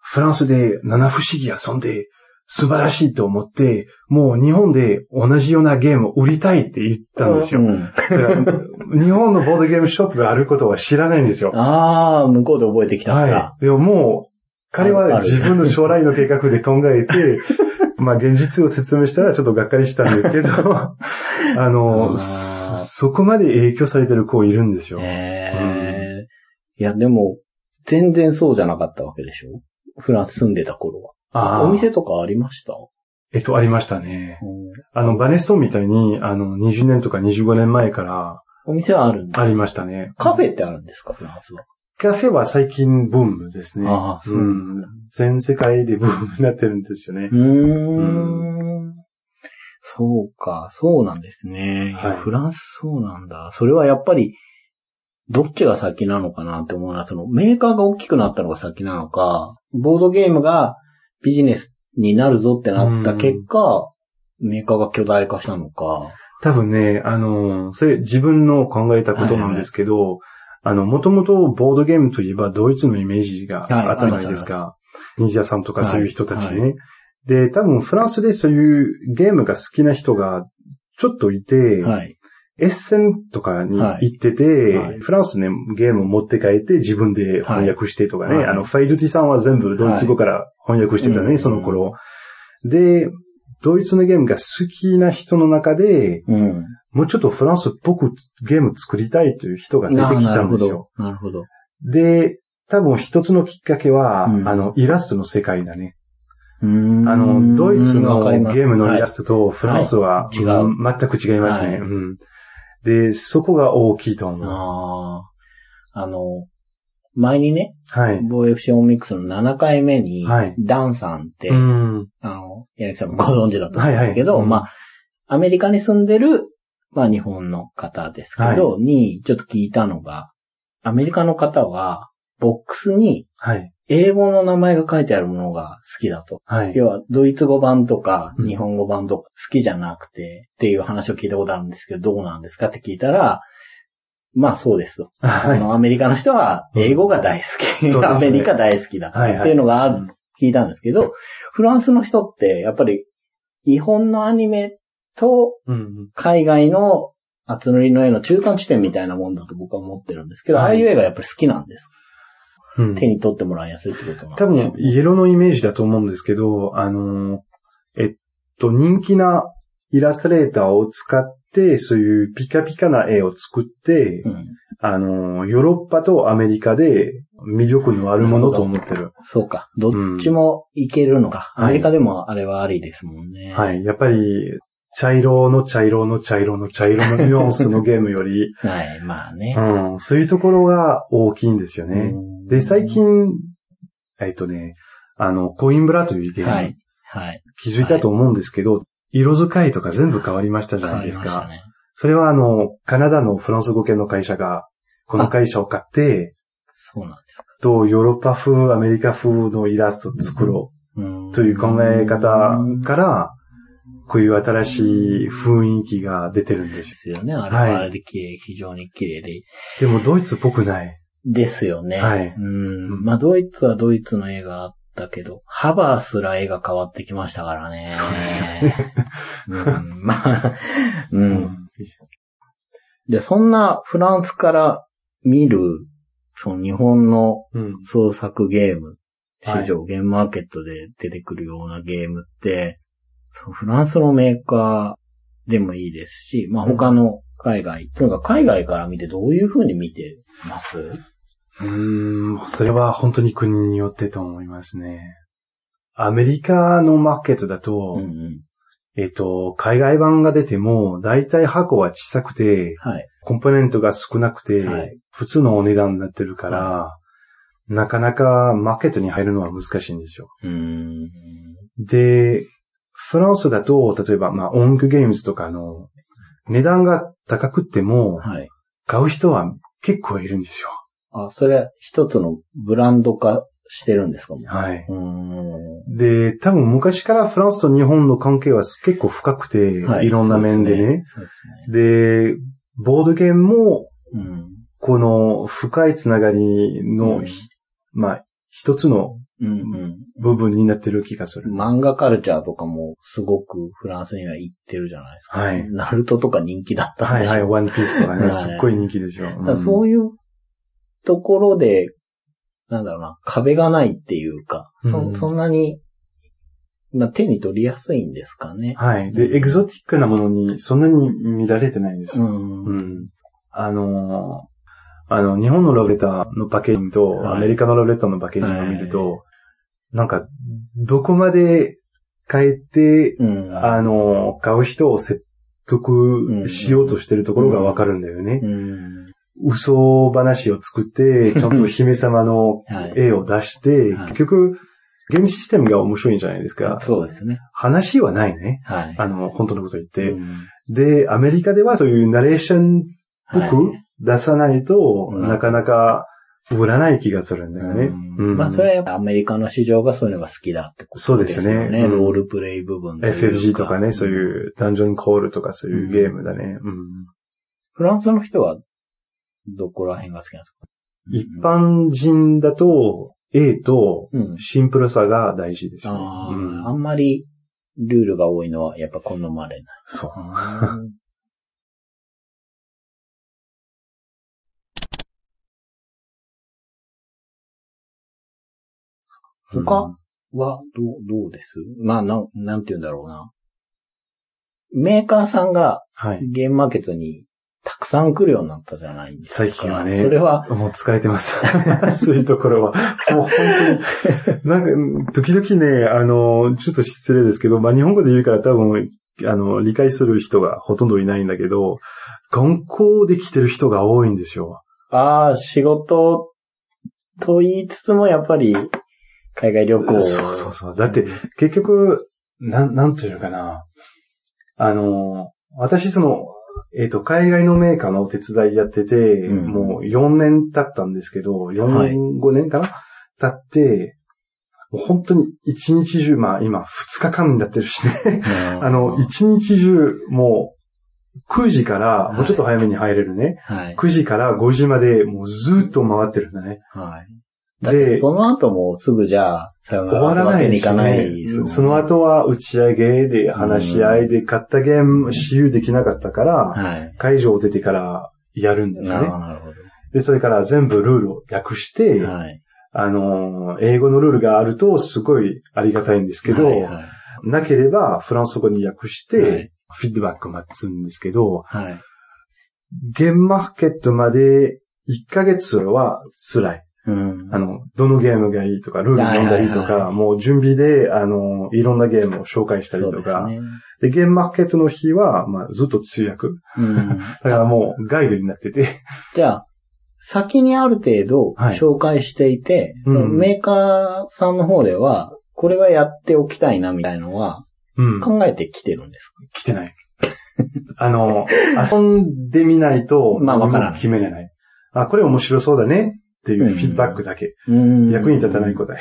フランスで七不思議遊んで素晴らしいと思って、もう日本で同じようなゲームを売りたいって言ったんですよ。うん日本のボードゲームショップがあることは知らないんですよ。ああ、向こうで覚えてきたから。はい。でももう、彼は自分の将来の計画で考えて、まあ現実を説明したらちょっとがっかりしたんですけど、あの、あーそそこまで影響されてる子いるんですよ。へえ。いや、でも、全然そうじゃなかったわけでしょ？フランス住んでた頃は。あーお店とかありました？えっと、ありましたね。うんあの、バネストーンみたいに、あの、20年とか25年前からお店はあるんだ。ありましたね。カフェってあるんですか、フランスは。カフェは最近ブームですね。ああそううん。全世界でブームになってるんですよねう。ーん。そうか、そうなんですね。はいフランスそうなんだ。それはやっぱり、どっちが先なのかなって思うのは、そのメーカーが大きくなったのが先なのか、ボードゲームがビジネスになるぞってなった結果、メーカーが巨大化したのか。多分ね、あの、それ自分の考えたことなんですけど、あの、もともとボードゲームといえばドイツのイメージがはいあったじゃないですか。ニジャさんとかそういう人たちね。はで、多分フランスでそういうゲームが好きな人がちょっといて、はい。エッセンとかに行ってて、はい。フランスね、ゲームを持って帰って自分で翻訳してとかね、はい。あの、ファイドティさんは全部ドイツ語から翻訳してたね、はいその頃。で、ドイツのゲームが好きな人の中で、うん。もうちょっとフランスっぽくゲーム作りたいという人が出てきたんですよ。なるほど。で、多分一つのきっかけは、うん。あの、イラストの世界だね。あの、ドイツのゲームのイラストとフランスは、はい違う。うん全く違いますね、はい。うん。で、そこが大きいと思う。ああ。あの、前にね、はい。ボー FC オンミックスの7回目に、はいダンさんって、うん。あの、柳さんもご存知だと思うんですけど、はいはいうんまあ、アメリカに住んでる、まあ日本の方ですけど、に、ちょっと聞いたのが、アメリカの方は、ボックスにはい。英語の名前が書いてあるものが好きだと。はい。要は、ドイツ語版とか、うん日本語版とか好きじゃなくて、っていう話を聞いたことあるんですけど、どうなんですかって聞いたら、まあそうですと。はあの、アメリカの人は英語が大好き。そうですねアメリカ大好きだかはいっていうのがある、聞いたんですけど、フランスの人って、やっぱり、日本のアニメとうん。海外の厚塗りの絵の中間地点みたいなもんだと僕は思ってるんですけど、はいああいう絵がやっぱり好きなんです。うん。手に取ってもらいやすいってことなん多分、イエローのイメージだと思うんですけど、あの、えっと、人気なイラストレーターを使って、そういうピカピカな絵を作って、うん。あの、ヨーロッパとアメリカで魅力のあるものと思ってる。そうか。どっちもいけるのか。うんアメリカでもあれはありですもんね。はい。やっぱり、茶色の茶色の茶色の茶色のニュアンスのゲームより、はい、まあね。うん、そういうところが大きいんですよね。うんで、最、近、えっとね、あの、コインブラというゲーム、はい。はい。気づいたと思うんですけど、色使いとか全部変わりましたじゃないですか。ね。それはあの、カナダのフランス語系の会社が、この会社を買って、そうなんですか。と、ヨーロッパ風、アメリカ風のイラストを作ろうという考え方から、こういう新しい雰囲気が出てるんですよ。ですよね。あれはあれで綺麗、非常に綺麗で。でもドイツっぽくない。ですよね。はいうん。まあ、ドイツはドイツの絵があったけど、ハバーすら絵が変わってきましたからね。そうですよね。うん、まあ、うん。で、そんなフランスから見る、その日本のうん。創作ゲーム、はい市場、ゲームマーケットで出てくるようなゲームって、フランスのメーカーでもいいですし、まあ他の海外、とにかく海外から見てどういう風に見てます？うーん、それは本当に国によってと思いますね。アメリカのマーケットだと、うんうん。えっと、海外版が出ても、だいたい箱は小さくて、はい。コンポーネントが少なくて、はい普通のお値段になってるから、なかなかマーケットに入るのは難しいんですよ。で、フランスだと、例えば、まあ、音楽ゲームズとかの、値段が高くっても、はい。買う人は結構いるんですよ。あ、それは一つのブランド化してるんですか？はい。で、多分昔からフランスと日本の関係は結構深くて、、はいろんな面でね。ですね。でボードゲームも、うん。この深いつながりの、うんひまあ、一つのうん部分になってる気がする。うん。漫画カルチャーとかもすごくフランスには行ってるじゃないですか。はい。ナルトとか人気だったんではいはい、ワンピースとかね、はいすっごい人気ですよ。だからそういうところで、なんだろうな、壁がないっていうか、そうんそんなに、まあ、手に取りやすいんですかね。はい。で、エキゾティックなものにそんなに見られてないんですよ。うん。うん。あのーあの、日本のラブレターのパッケージと、はいアメリカのラブレターのパッケージを見ると、なんか、どこまで変えて、うん。あの、買う人を説得しようとしてるところがわかるんだよね。うん。嘘話を作って、ちゃんと姫様のはい。絵を出して、はい結局、ゲームシステムが面白いんじゃないですか。そうですね。話はないね。はい。あの、本当のこと言って。うんで、アメリカではそういうナレーションっぽはいく出さないと、うんなかなか売らない気がするんだよね。うんまあ、それはアメリカの市場がそういうのが好きだってことそうですよねうんロールプレイ部分 FFG とかね、そういうダンジョンコールとかそういうゲームだね。うんフランスの人は、どこら辺が好きなんですか？一般人だと、A とうん。シンプルさが大事ですよね。ああ、うんあんまりルールが多いのはやっぱ好まれない。そう。他は、どう、どうです？まあ、なん、なんて言うんだろうな。メーカーさんがはい。ゲームマーケットにたくさん来るようになったじゃないですか。最近はねそれは、もう疲れてます。そういうところは。もう本当に、なんか、時々ね、あの、ちょっと失礼ですけど、まあ日本語で言うから多分、あの、理解する人がほとんどいないんだけど、観光で来てる人が多いんですよ。ああ、仕事と言いつつもやっぱり海外旅行。そうそうそう。だって、結局、なん、なんていうのかな。あの、私その、えっ、と、海外のメーカーのお手伝いやってて、うんもう4年経ったんですけど、4はい年、5年かな？経って、もう本当に一日中、まあ今2日間になってるしね。うんあの、一日中、もう、9時から、もうちょっと早めに入れるね。はい。9時から5時まで、もうずっと回ってるんだね。はい。だってで、その後もすぐじゃあ、さよな終らわらないにいかないねですもんねその後は打ち上げで話し合いで買ったゲーム私有できなかったから、はい。会場を出てからやるんですよね。なるほど、で、それから全部ルールを訳して、ど。はい。あのー、英語のルールがあるとすごいありがたいんですけど、はいはいなければフランス語に訳して、はいフィードバック待つんですけど、はい。ゲームマーケットまで1ヶ月は辛い。うん。あの、どのゲームがいいとか、ルール読んだりとはいはいか、もう準備で、あの、いろんなゲームを紹介したりとか。でゲームマーケットの日は、まあ、ずっと通訳。うん。だからもうガイドになってて。じゃあ、先にある程度はい紹介していて、うんそのメーカーさんの方では、これはやっておきたいなみたいのはうん。考えてきてるんですか、来てない。あの、遊んでみないと、まあわからない決めれない。あ、これ面白そうだねっていうフィードバックだけ。うん役に立たない答え。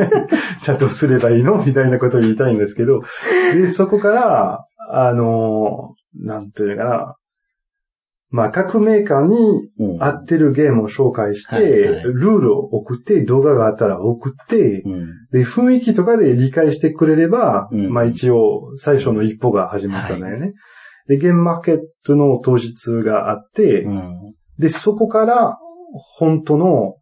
ちゃんとすればいいの？みたいなことを言いたいんですけど、で、そこから、あの、なんていうのかな。まあ、各メーカーにうん合ってるゲームを紹介して、ルールを送って、動画があったら送って、うん。で、雰囲気とかで理解してくれれば、うんまあ一応最初の一歩が始まったんだよね。で、ゲームマーケットの当日があって、うん。で、そこから本当の、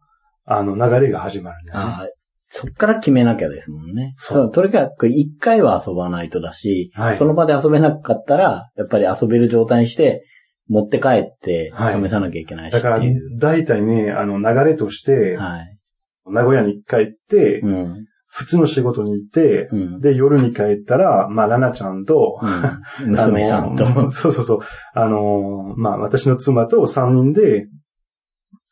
あの、流れが始まるんだよね。そっから決めなきゃですもんね。そう。とにかく一回は遊ばないとだし、はいその場で遊べなかったら、やっぱり遊べる状態にして、持って帰ってはい試さなきゃいけないしだから大体ね、あの、流れとして、はい。名古屋に帰って、うん。普通の仕事に行って、うん。で、夜に帰ったら、まあ、ラナちゃんと、うん、娘さんと。そうそうそう。あの、まあ、私の妻と3人で、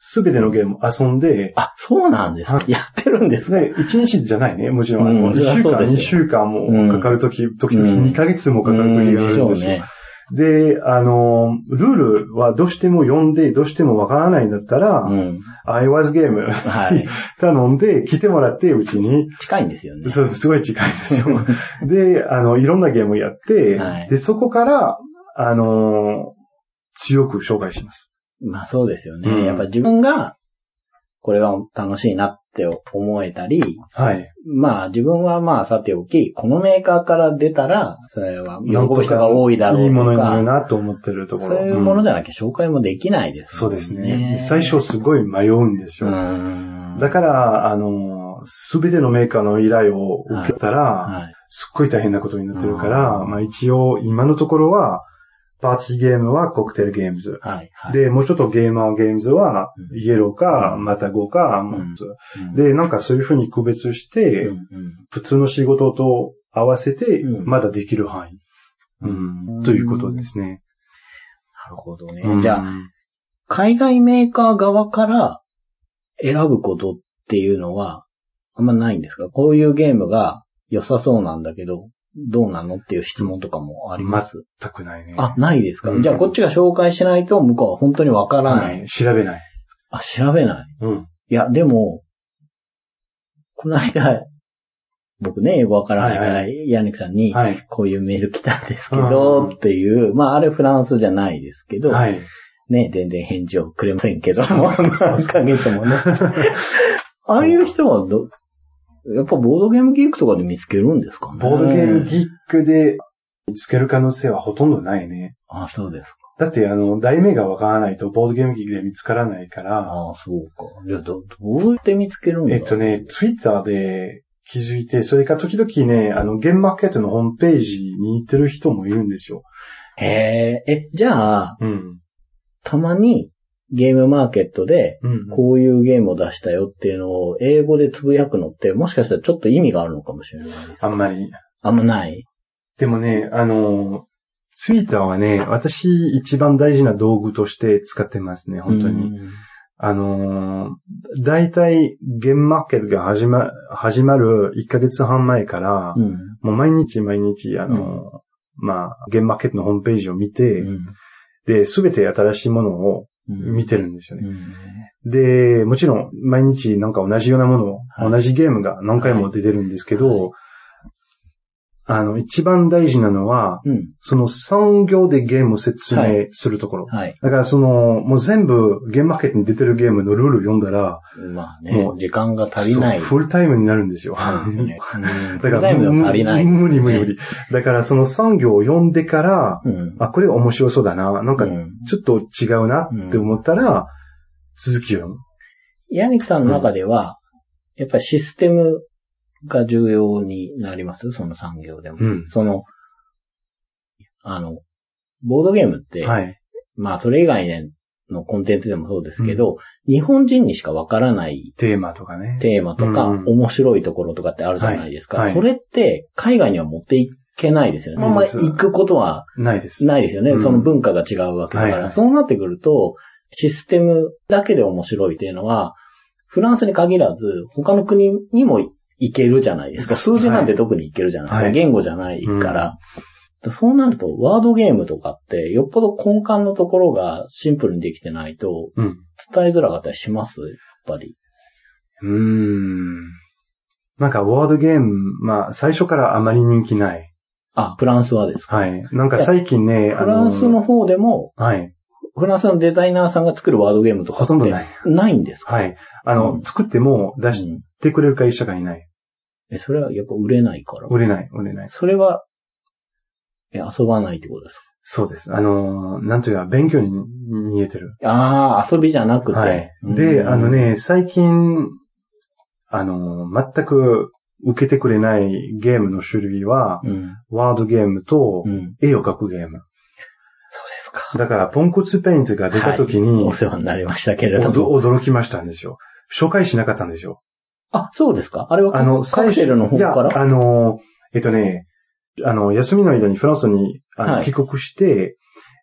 すべてのゲームを遊んで、あ、そうなんですね。やってるんですね。で、1日じゃないね、もちろん。あの1うんそりゃ週間、2そうですよ週間もかかるとき、時々うん2ヶ月もかかるときがあるんですよ。ね。で、あの、ルールはどうしても読んで、どうしてもわからないんだったら、うん。I was ゲームはい。頼んで来てもらって、うちに。近いんですよね。そう、すごい近いですよ。で、あの、いろんなゲームをやって、はいで、そこから、あの、強く紹介します。まあそうですよね。うんやっぱ自分が、これは楽しいなって思えたり、はい。まあ自分はまあさておき、このメーカーから出たら、それは喜ぶ人が多いだろうとか、いいものになるなと思ってるところ。そういうものじゃ、ゃなきゃ紹介もできないですもんそうですね。最初すごい迷うんですうよ。ん。だから、あの、すべてのメーカーの依頼を受けたら、はい。すっごい大変なことになってるから、うんまあ一応、今のところは、パーティーゲームはコクテルゲームズ。はい。はい。で、もうちょっとゲーマーゲームズはう、んイエローか、うんまたゴか、んモンズうん、で、なんかそういうふうに区別して、うんうん普通の仕事と合わせてう、んまだできる範囲。うんということですね。なるほどね。うんじゃあ、海外メーカー側から選ぶことっていうのは、あんまないんですか？こういうゲームが良さそうなんだけど、どうなのっていう質問とかもあります、全くないね。あ、ないですか、うんじゃあこっちが紹介しないと向こうは本当にわからない。はい。調べない。あ、調べない？うん。いや、でも、この間、僕ね、英語わからないから、はいヤニクさんに、はい。こういうメール来たんですけど、うんっていう、まあ、あれフランスじゃないですけど、はい。ね、全然返事をくれませんけど、そうそうそう3ヶ月もね。ああいう人はど、やっぱボードゲームギークとかで見つけるんですかねボードゲームギックで見つける可能性はほとんどないね。あ、そうですか。だって、あの、題名がわからないとボードゲームギックで見つからないから、ああ、そうか。じゃあ、ど、どうやって見つけるんだえっとね、ツイッターで気づいて、それから時々ね、あの、ゲームマーケットのホームページに行ってる人もいるんですよ。へえ、え、じゃあ、うん。たまにゲームマーケットで、うん。こういうゲームを出したよっていうのを英語でつぶやくのって、もしかしたらちょっと意味があるのかもしれないです。あんまり。あんまない。でもね、あの、ツイッターはね、私一番大事な道具として使ってますね、本当に。うんあのー、大体、ゲームマーケットが始ま、始まる1ヶ月半前から、うん。もう毎日毎日、あのーまあ、ゲームマーケットのホームページを見て、うんで、すべて新しいものをうん見てるんですよね。うん。で、もちろん、毎日なんか同じようなものを、はい。同じゲームが何回も出てるんですけど、はいあの、一番大事なのは、うん。その産業でゲームを説明するところ。はい。だからその、もう全部ゲームマーケットに出てるゲームのルール読んだら、まあねも、う時間が足りない。フルタイムになるんですよ。そうですね。うんだから、フルタイムでも足りない。無理無理無理。だからその産業を読んでから、うん。あ、これ面白そうだな。なんかう、んちょっと違うなって思ったら、続きを読む。ヤニクさんの中では、やっぱりシステムが重要になります？その産業でも。うん。その、あの、ボードゲームって、はい。まあそれ以外のコンテンツでもそうですけど、日本人にしかわからないテーマとかね。テーマとか、うん面白いところとかってあるじゃないですか。はいはいそれって海外には持っていけないですよね。まあまあそう行くことはないです。ないですよね。うんその文化が違うわけだから。はいはいそうなってくると、システムだけで面白いっていうのは、フランスに限らず、他の国にも行けるじゃないですか。数字なんて特に行けるじゃないですか。はい言語じゃないから。そうなると、ワードゲームとかって、よっぽど根幹のところがシンプルにできてないと、うん。伝えづらかったりします？やっぱり。うーん。なんか、ワードゲーム、まあ、最初からあまり人気ない。あ、フランスはですか？はい。なんか最近ね、フランスの方でも、はい。フランスのデザイナーさんが作るワードゲームとかほとんどない。ないんですか？はい。あの、うん作っても出しうんてくれる会社がいない。え、それはやっぱ売れないから。売れない、売れない。それは、え、遊ばないってことですそうです。あのー、なんというか、勉強に見えてる。かああ、遊びじゃなくて。はい。うんで、あの、ね、最近、あのー、全く受けてくれないゲームの種類は、うん。ワードゲームとうん。絵を描くゲーム。だから、ポンコツペインツが出た時に、お世話になりましたけれども。驚きましたんですよ。紹介しなかったんですよ。あ、そうですか？あれはあの、カクテルの方いや、からあの、えっとね、あの、休みの間にフランスにあの、はい帰国して、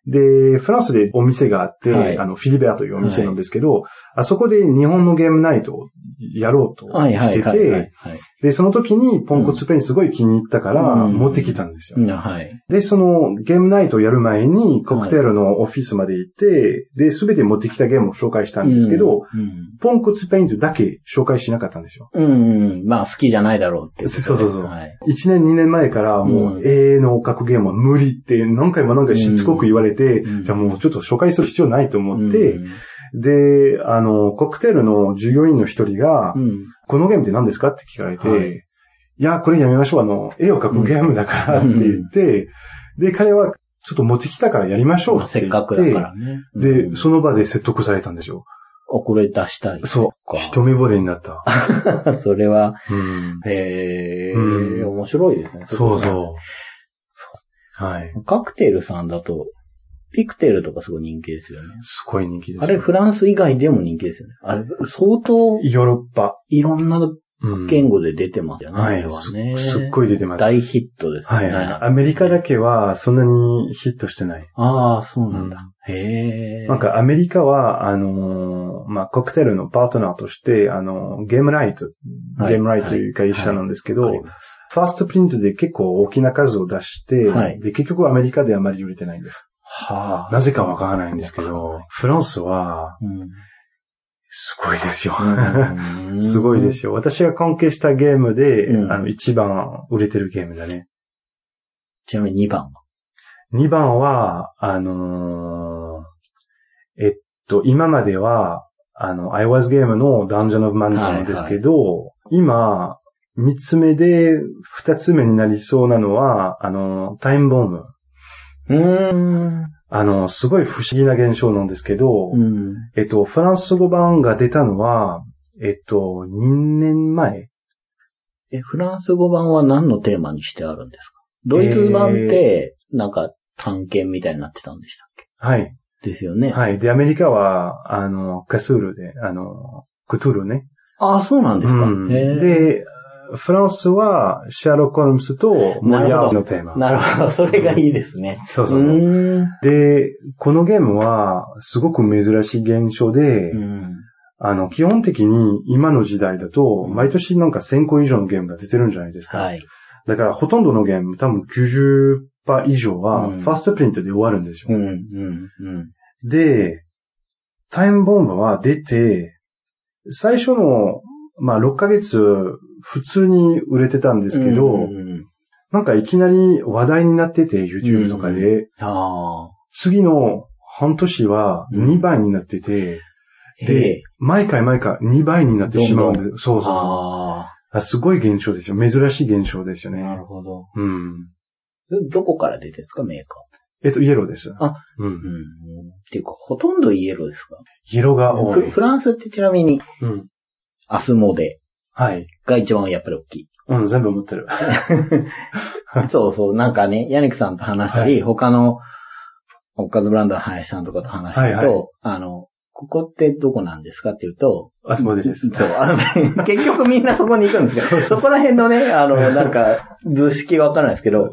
で、フランスでお店があって、はいあの、フィリベアというお店なんですけど、あそこで日本のゲームナイトをやろうとはいはいしてはいはいて、はい。で、その時にポンコツペインすごい気に入ったから、うん持ってきたんですよ。うんはい。で、そのゲームナイトをやる前に、コクテルのオフィスまで行って、で、すべて持ってきたゲームを紹介したんですけど、うん。ポンコツペイントだけ紹介しなかったんですよ。うん。うんまあ、好きじゃないだろうってことで。そうそうそうはい。1年、2年前からもううん永遠の格ゲームは無理って何回も何回しつこく言われて、うんじゃあもうちょっと紹介する必要ないと思って、うんで、あの、コクテルの従業員の一人が、うん。このゲームって何ですかって聞かれて、はいい、や、これやめましょう。あの、絵を描くゲームだからって言って、で、彼はちょっと持ってきたからやりましょうまあって言っ、せっかくだからね。で、うんその場で説得されたんですよ。あ、これ出したい。そう。一目惚れになった。それは、うん、へえ、うん面白いですね。そうそう。はい。カクテルさんだと、ピクテルとかすごい人気ですよね。すごい人気です。あれフランス以外でも人気ですよね。あれ、相当ヨーロッパ。いろんなうん言語で出てますよね。あはいれはね。すすっごい出てます大ヒットですね。はい。アメリカだけはそんなにヒットしてない。ああ、そうなんだ。へえ。なんかアメリカは、あのーまあ、コクテルのパートナーとして、あのーゲームライト、はいゲームライトという会社なんですけど、わかりますファーストプリントで結構大きな数を出して、はいで、結局アメリカであまり売れてないんです。はあ。なぜかわからないんですけど、フランスは、うん。すごいですよ。うん すごいですよ。私が関係したゲームで、うんあの、一番売れてるゲームだね。ちなみに2番は？2番は、あのーえっと、今までは、あの、I was Game の Dungeon of Man なんですけど、今、三つ目で二つ目になりそうなのは、あの、タイムボム。うーん。あの、すごい不思議な現象なんですけど、うん。えっと、フランス語版が出たのは、えっと、2年前え、フランス語版は何のテーマにしてあるんですか？ドイツ版って、なんか探検みたいになってたんでしたっはい。けですよね。はい。で、アメリカは、あの、カスールで、あの、クトゥルね。ああ、そうなんですか。うん。で、フランスは、シャーロック・ホームズとモリアーのテーマ。なるほど。それがいいですね。そうそうそう。ーん。で、このゲームは、すごく珍しい現象で、うん。あの、基本的に今の時代だと、うん毎年なんか1000個以上のゲームが出てるんじゃないですか。はい。だから、ほとんどのゲーム、多分90%以上は、うんファーストプリントで終わるんですよ。うん、うん、うん。で、タイムボンバは出て、最初の、まあ、6ヶ月、普通に売れてたんですけど、うんうんうんなんかいきなり話題になってて、YouTube とかで、ああ。次の半年はうん2倍になってて、へでえ、毎回毎回2倍になってしまうんで、どんそうそう。すごい現象ですよ。珍しい現象ですよあ。なねる。ほど。うん。どこから出てるんですか、メーカえっと、イエローです。あ、うんー。うん。っていうか、ほとんどイエローですか？イエローが多い。フフランスってちなみに、うん。アスモデはい。が一番やっぱり大きい。うん、全部持ってる。そうそう、なんかね、ヤニクさんと話したり、他の、おかずブランドの林さんとかと話してると、はいはあの、ここってどこなんですかって言うと、あ、そうです。そう、あの結局みんなそこに行くんですよ。そこら辺のね、あの、なんか、図式わからないですけど、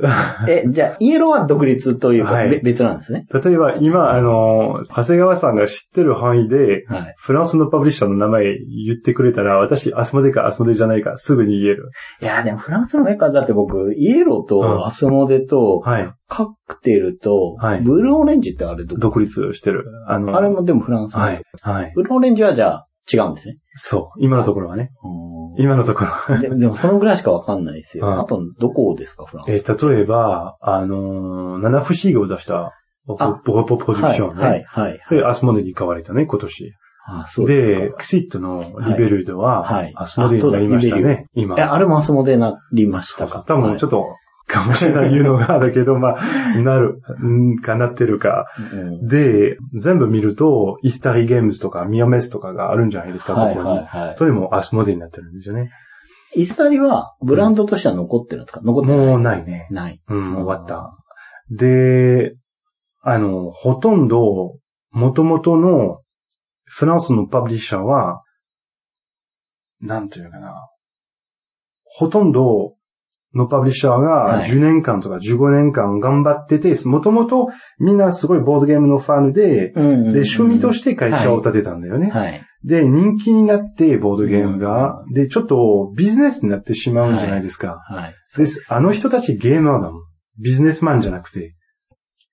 え、じゃあ、イエローは独立というか、はいべ別なんですね。例えば今、あの、長谷川さんが知ってる範囲で、はい。フランスのパブリッシャーの名前言ってくれたら、私、アスモデかアスモデじゃないか、すぐに言える。いや、でもフランスのメーカーだって僕、イエローうんとアスモデと、はい。カクテルと、はいブルーオレンジってあれ独立してる。あの、あれもでもフランスの、はい。はい。ブルーオレンジはじゃあ違うんですね。そう。今のところはね。うん今のところは。ででもそのぐらいしかわかんないですよ。うんあと、どこですか、フランス？えー例えば、あのー、七不思議を出した、ボあボボプロデュクションね。はい、はい、はい。で、アスモデに買われたね、今年。あ、そうですで、か。クシットのリベルドは、はいアスモデになりましたあそうだリベね、今。え、あれもアスモデになりましたか多分ちょっと、かもしれない言うのがあるけど、まあ、なる、んかなってるか。うんで、全部見ると、イスタリーゲームズとかミアメスとかがあるんじゃないですか、はい、ここに。はい、はい。それもアスモデになってるんですよね。イスタリは、ブランドとしては残ってるんですか、残ってないもうないね。ない。うん、終わった。で、あの、ほとんど、元々のフランスのパブリッシャーは、なんていうかな。ほとんどのパブリッシャーがはい10年間とか15年間頑張ってて、もともとみんなすごいボードゲームのファンで、で、趣味として会社を立てたんだよね。はい。で、人気になって、ボードゲームが、で、ちょっとビジネスになってしまうんじゃないですか。はい。です。あの人たちゲーマーだもん。ビジネスマンじゃなくて、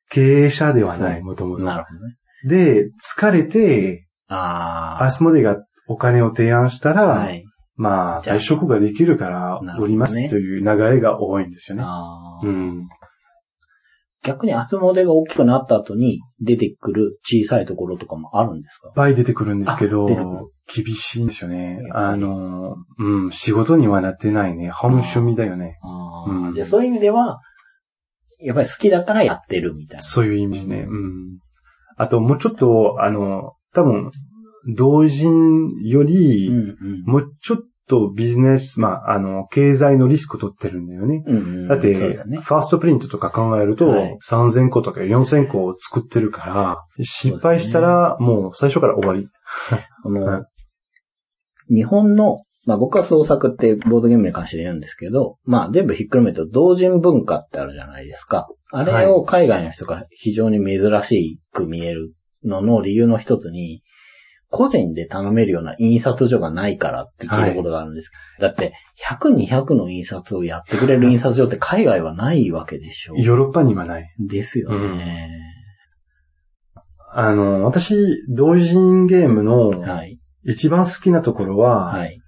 経営者ではない、もともと。なるほどね。で、疲れて、あアスモデがお金を提案したあ。ら、はい。まあ、退職ができるから売りますという流れが多いんですよね。ああうん。逆にアスモデが大きくなった後に出てくる小さいところとかもあるんですか？いっぱい出てくるんですけど厳しいんですよねあの、うん、仕事にはなってないね。本趣味だよね。うんじゃあそういう意味では、やっぱり好きだからやってるみたいな。そういう意味ね。うん。あと、もうちょっと、あの、多分、同人より。もうちょっとビジネス、まあ、あの、経済のリスクを取ってるんだよね。うんうんだって、ね。ファーストプリントとか考えると、はい3000個とか4000個を作ってるから、失敗したらもう最初から終わり。日本の、まあ僕は創作ってボードゲームに関して言うんですけど、まあ全部ひっくるめると同人文化ってあるじゃないですか。あれを海外の人が非常に珍しく見えるのの理由の一つに、個人で頼めるような印刷所がないからって聞いたことがあるんです。だって、100、200の印刷をやってくれる印刷所って海外はないわけでしょ。ヨーロッパにはない。ですよね。あの、私、同人ゲームのはい。一番好きなところは、はい。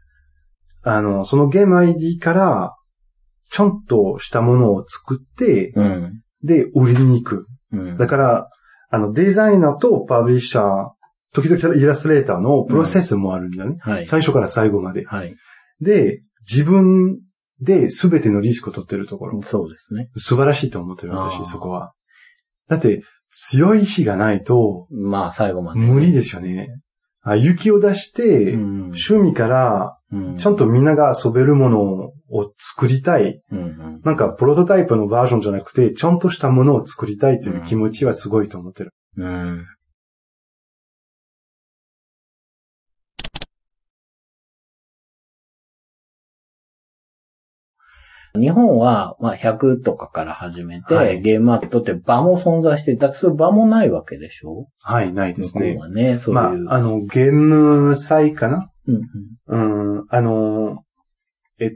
あの、そのゲーム ID から、ちゃんとしたものを作って、うん。で、売りに行く。うん。だから、あの、デザイナーとパブリッシャー、時々イラストレーターのプロセスもあるんだね。はい。最初から最後まで。はい。で、自分で全てのリスクを取ってるところ。そうですね。素晴らしいと思ってる、私、そこは。だって、強い意志がないと、まあ、最後まで。無理ですよね。あ雪を出して、うん。趣味から、うんちゃんとみんなが遊べるものを作りたい。うんうん。なんか、プロトタイプのバージョンじゃなくて、ちゃんとしたものを作りたいという気持ちはすごいと思ってる。うん。日本は、まあ、100とかから始めて、はいゲームマーケットって場も存在して、だってそういう場もないわけでしょ？はい、ないですね。はね、そうまいう。あ、あの、ゲーム祭かな？うんうんうん、あの、えっ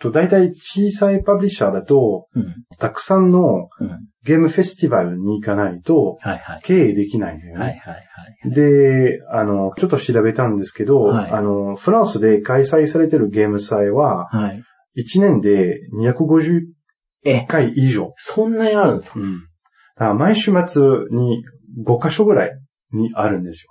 と、大体小さいパブリッシャーだと、うんたくさんのうんゲームフェスティバルに行かないと。経営できないんだよね。はいはいはい。で、あの、ちょっと調べたんですけど、はいあの、フランスで開催されてるゲーム祭は、はい。1年で250え、回以上。そんなにあるんですか？うん。あ毎週末に5カ所ぐらいにあるんですよ。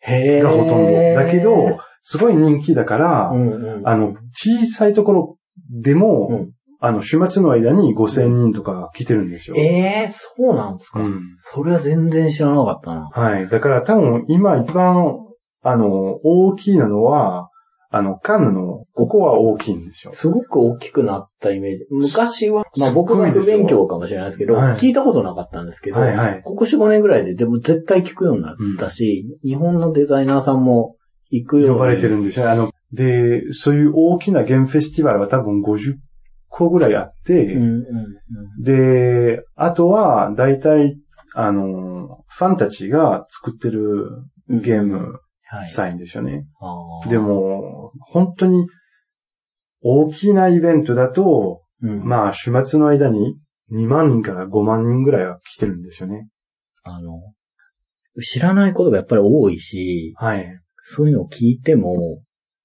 へえ。がほとんど。だけど、すごい人気だから、うんうん、あの、小さいところでも、うんあの、週末の間に5000人とか来てるんですよ。ええそうなんですか、うん。それは全然知らなかったな。はい。だから多分今一番、あの、大きいなのは、あの、カンヌの、ここは大きいんですよ。すごく大きくなったイメージ。昔は、まあ僕が不勉強かもしれないですけど、はい聞いたことなかったんですけど、はいはいここ4、5年ぐらいででも絶対聞くようになったし、日本のデザイナーさんも行くように。呼ばれてるんですよ。あの、で、そういう大きなゲームフェスティバルは多分50個ぐらいあって、うんうんうん。で、あとは、大体、あの、ファンたちが作ってるゲームはい。サインですよね。あーで、も、本当に、大きなイベントだと、うん、まあ、週末の間に2万人から5万人ぐらいは来てるんですよね。あの、知らないことがやっぱり多いし、はい。そういうのを聞いても、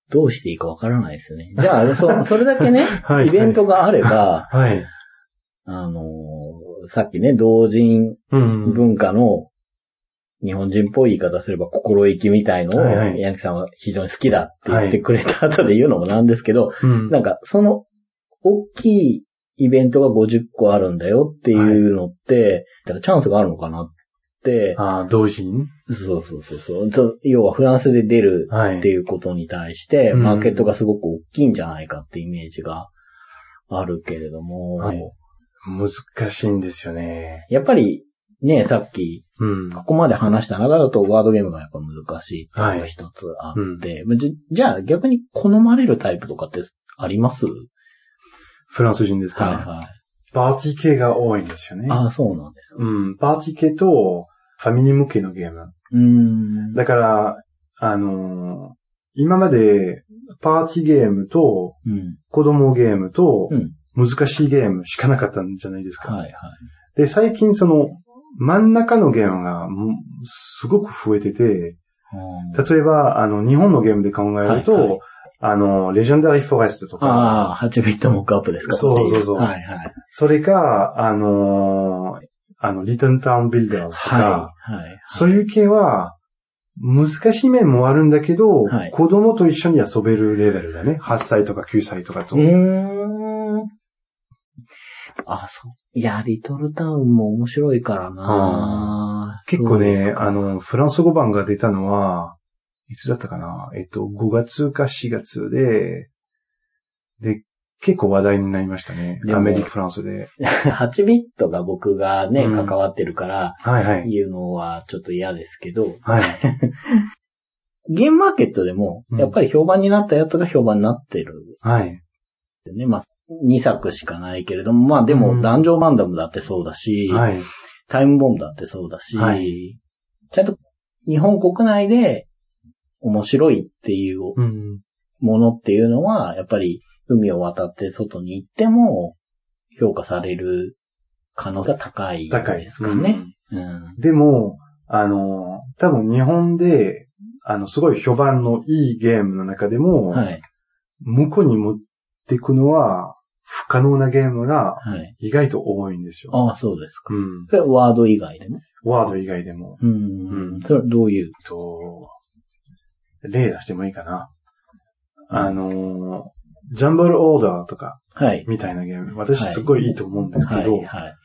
どうしていいかわからないですよね。じゃあ、そ、それだけね、はいイベントがあれば、はい。あの、さっきね、同人うん。文化の日本人っぽい言い方すれば心意気みたいのを、はいはい。ヤニキさんは非常に好きだって言ってくれた後で言うのもなんですけど、うん。なんかその大きいイベントが50個あるんだよっていうのって、だからチャンスがあるのかなって、ああ、同人そうそうそうそう。と。要はフランスで出るはい。っていうことに対して、うん。マーケットがすごく大きいんじゃないかってイメージがあるけれども、はい。難しいんですよね。やっぱりね、さっきうん。ここまで話した中だとワードゲームがやっぱ難しいっていうのが一つあって、じじゃあ逆に好まれるタイプとかってあります？フランス人ですか、はいはい。パーティー系が多いんですよね。ああ、そうなんですか。うん。パーティー系と、ファミリー向けのゲーム。うーん。だから、あのー今まで、パーティーゲームと、うん。子供ゲームとう、ん。難しいゲームしかなかったんじゃないですか。はいはい。で、最近その、真ん中のゲームが、すごく増えてて、うん例えば、あの、日本のゲームで考えると、はいはいあの、レジェンダリーフォレストとか、ああ、8ビットモックアップですか？そうそうそうはいはい。それか、あのーあの、リトンタウンビルダーズとか、はい。はい。そういう系は、難しい面もあるんだけど、はい子供と一緒に遊べるレベルだね。8歳とか9歳とかと。うーん。あ、そう。いや、リトルタウンも面白いからな結構ね、あ、の、フランス語版が出たのは、いつだったかな？えっと、5月か4月で、で、結構話題になりましたね。アメリカ、フランスで。8ビットが僕がね、うん関わってるから、はいはい。言うのはちょっと嫌ですけど、はい。ゲームマーケットでも、うんやっぱり評判になったやつが評判になってるんはい。でね。まあ、2作しかないけれども、まあでも、うんダンジョンバンダムだってそうだし、はい。タイムボムだってそうだし、はいちゃんと日本国内で面白いっていううん。ものっていうのは、やっぱり海を渡って外に行っても評価される可能性が高い高いですかね。うん。でも、あの、多分日本で、あの、すごい評判のいいゲームの中でも、はい。向こうに持っていくのは、不可能なゲームがはい。意外と多いんですよ。ああ、そうですか。うん。それはワード以外でも？ワード以外でも。うん。うんそれはどういう？と、例出してもいいかな。あの、ジャンブルオーダーとか、はい。みたいなゲーム。私はいすごいいいと思うんですけど、はい。はい。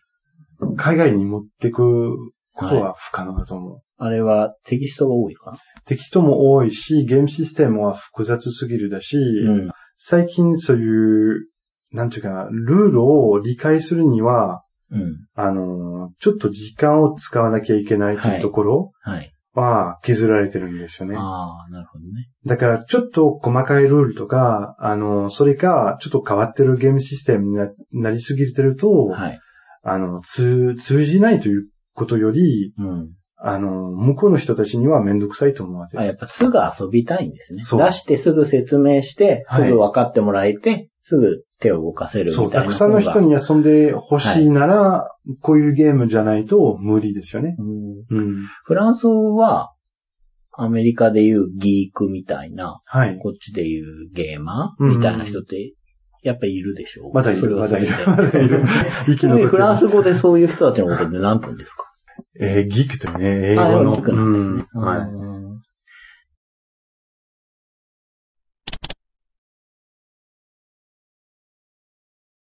海外に持っていくことは不可能だと思う。あれはテキストが多いか？テキストも多いし、ゲームシステムは複雑すぎるだし、なうん。最近そういう、なんていうかな、ルールを理解するには、うん。あの、ちょっと時間を使わなきゃいけないというところはい。は削られてるんですよね。ああ、なるほどね。だから、ちょっと細かいルールとか、あの、それか、ちょっと変わってるゲームシステムにななりすぎてると、はい。あの、通、通じないということより、うん。あの、向こうの人たちにはめんどくさいと思わせあ、る。やっぱすぐ遊びたいんですね。そう出してすぐ説明して、はいすぐ分かってもらえて、すぐ手を動かせるみたそ、いうなたくさんの人に遊んでほしいなら、こういうゲームじゃないと無理ですよね。うんうん。フランスは、アメリカでいうギークみたいな、はい。こっちでいうゲーマーうんみたいな人って、やっぱいるでしょ？うまだいる、まだいる、まだいる。フランス語で。でそういう人たちのことって何分ですか？えーギークとね、英語の。あ、ギークなんですね。うんはい。うん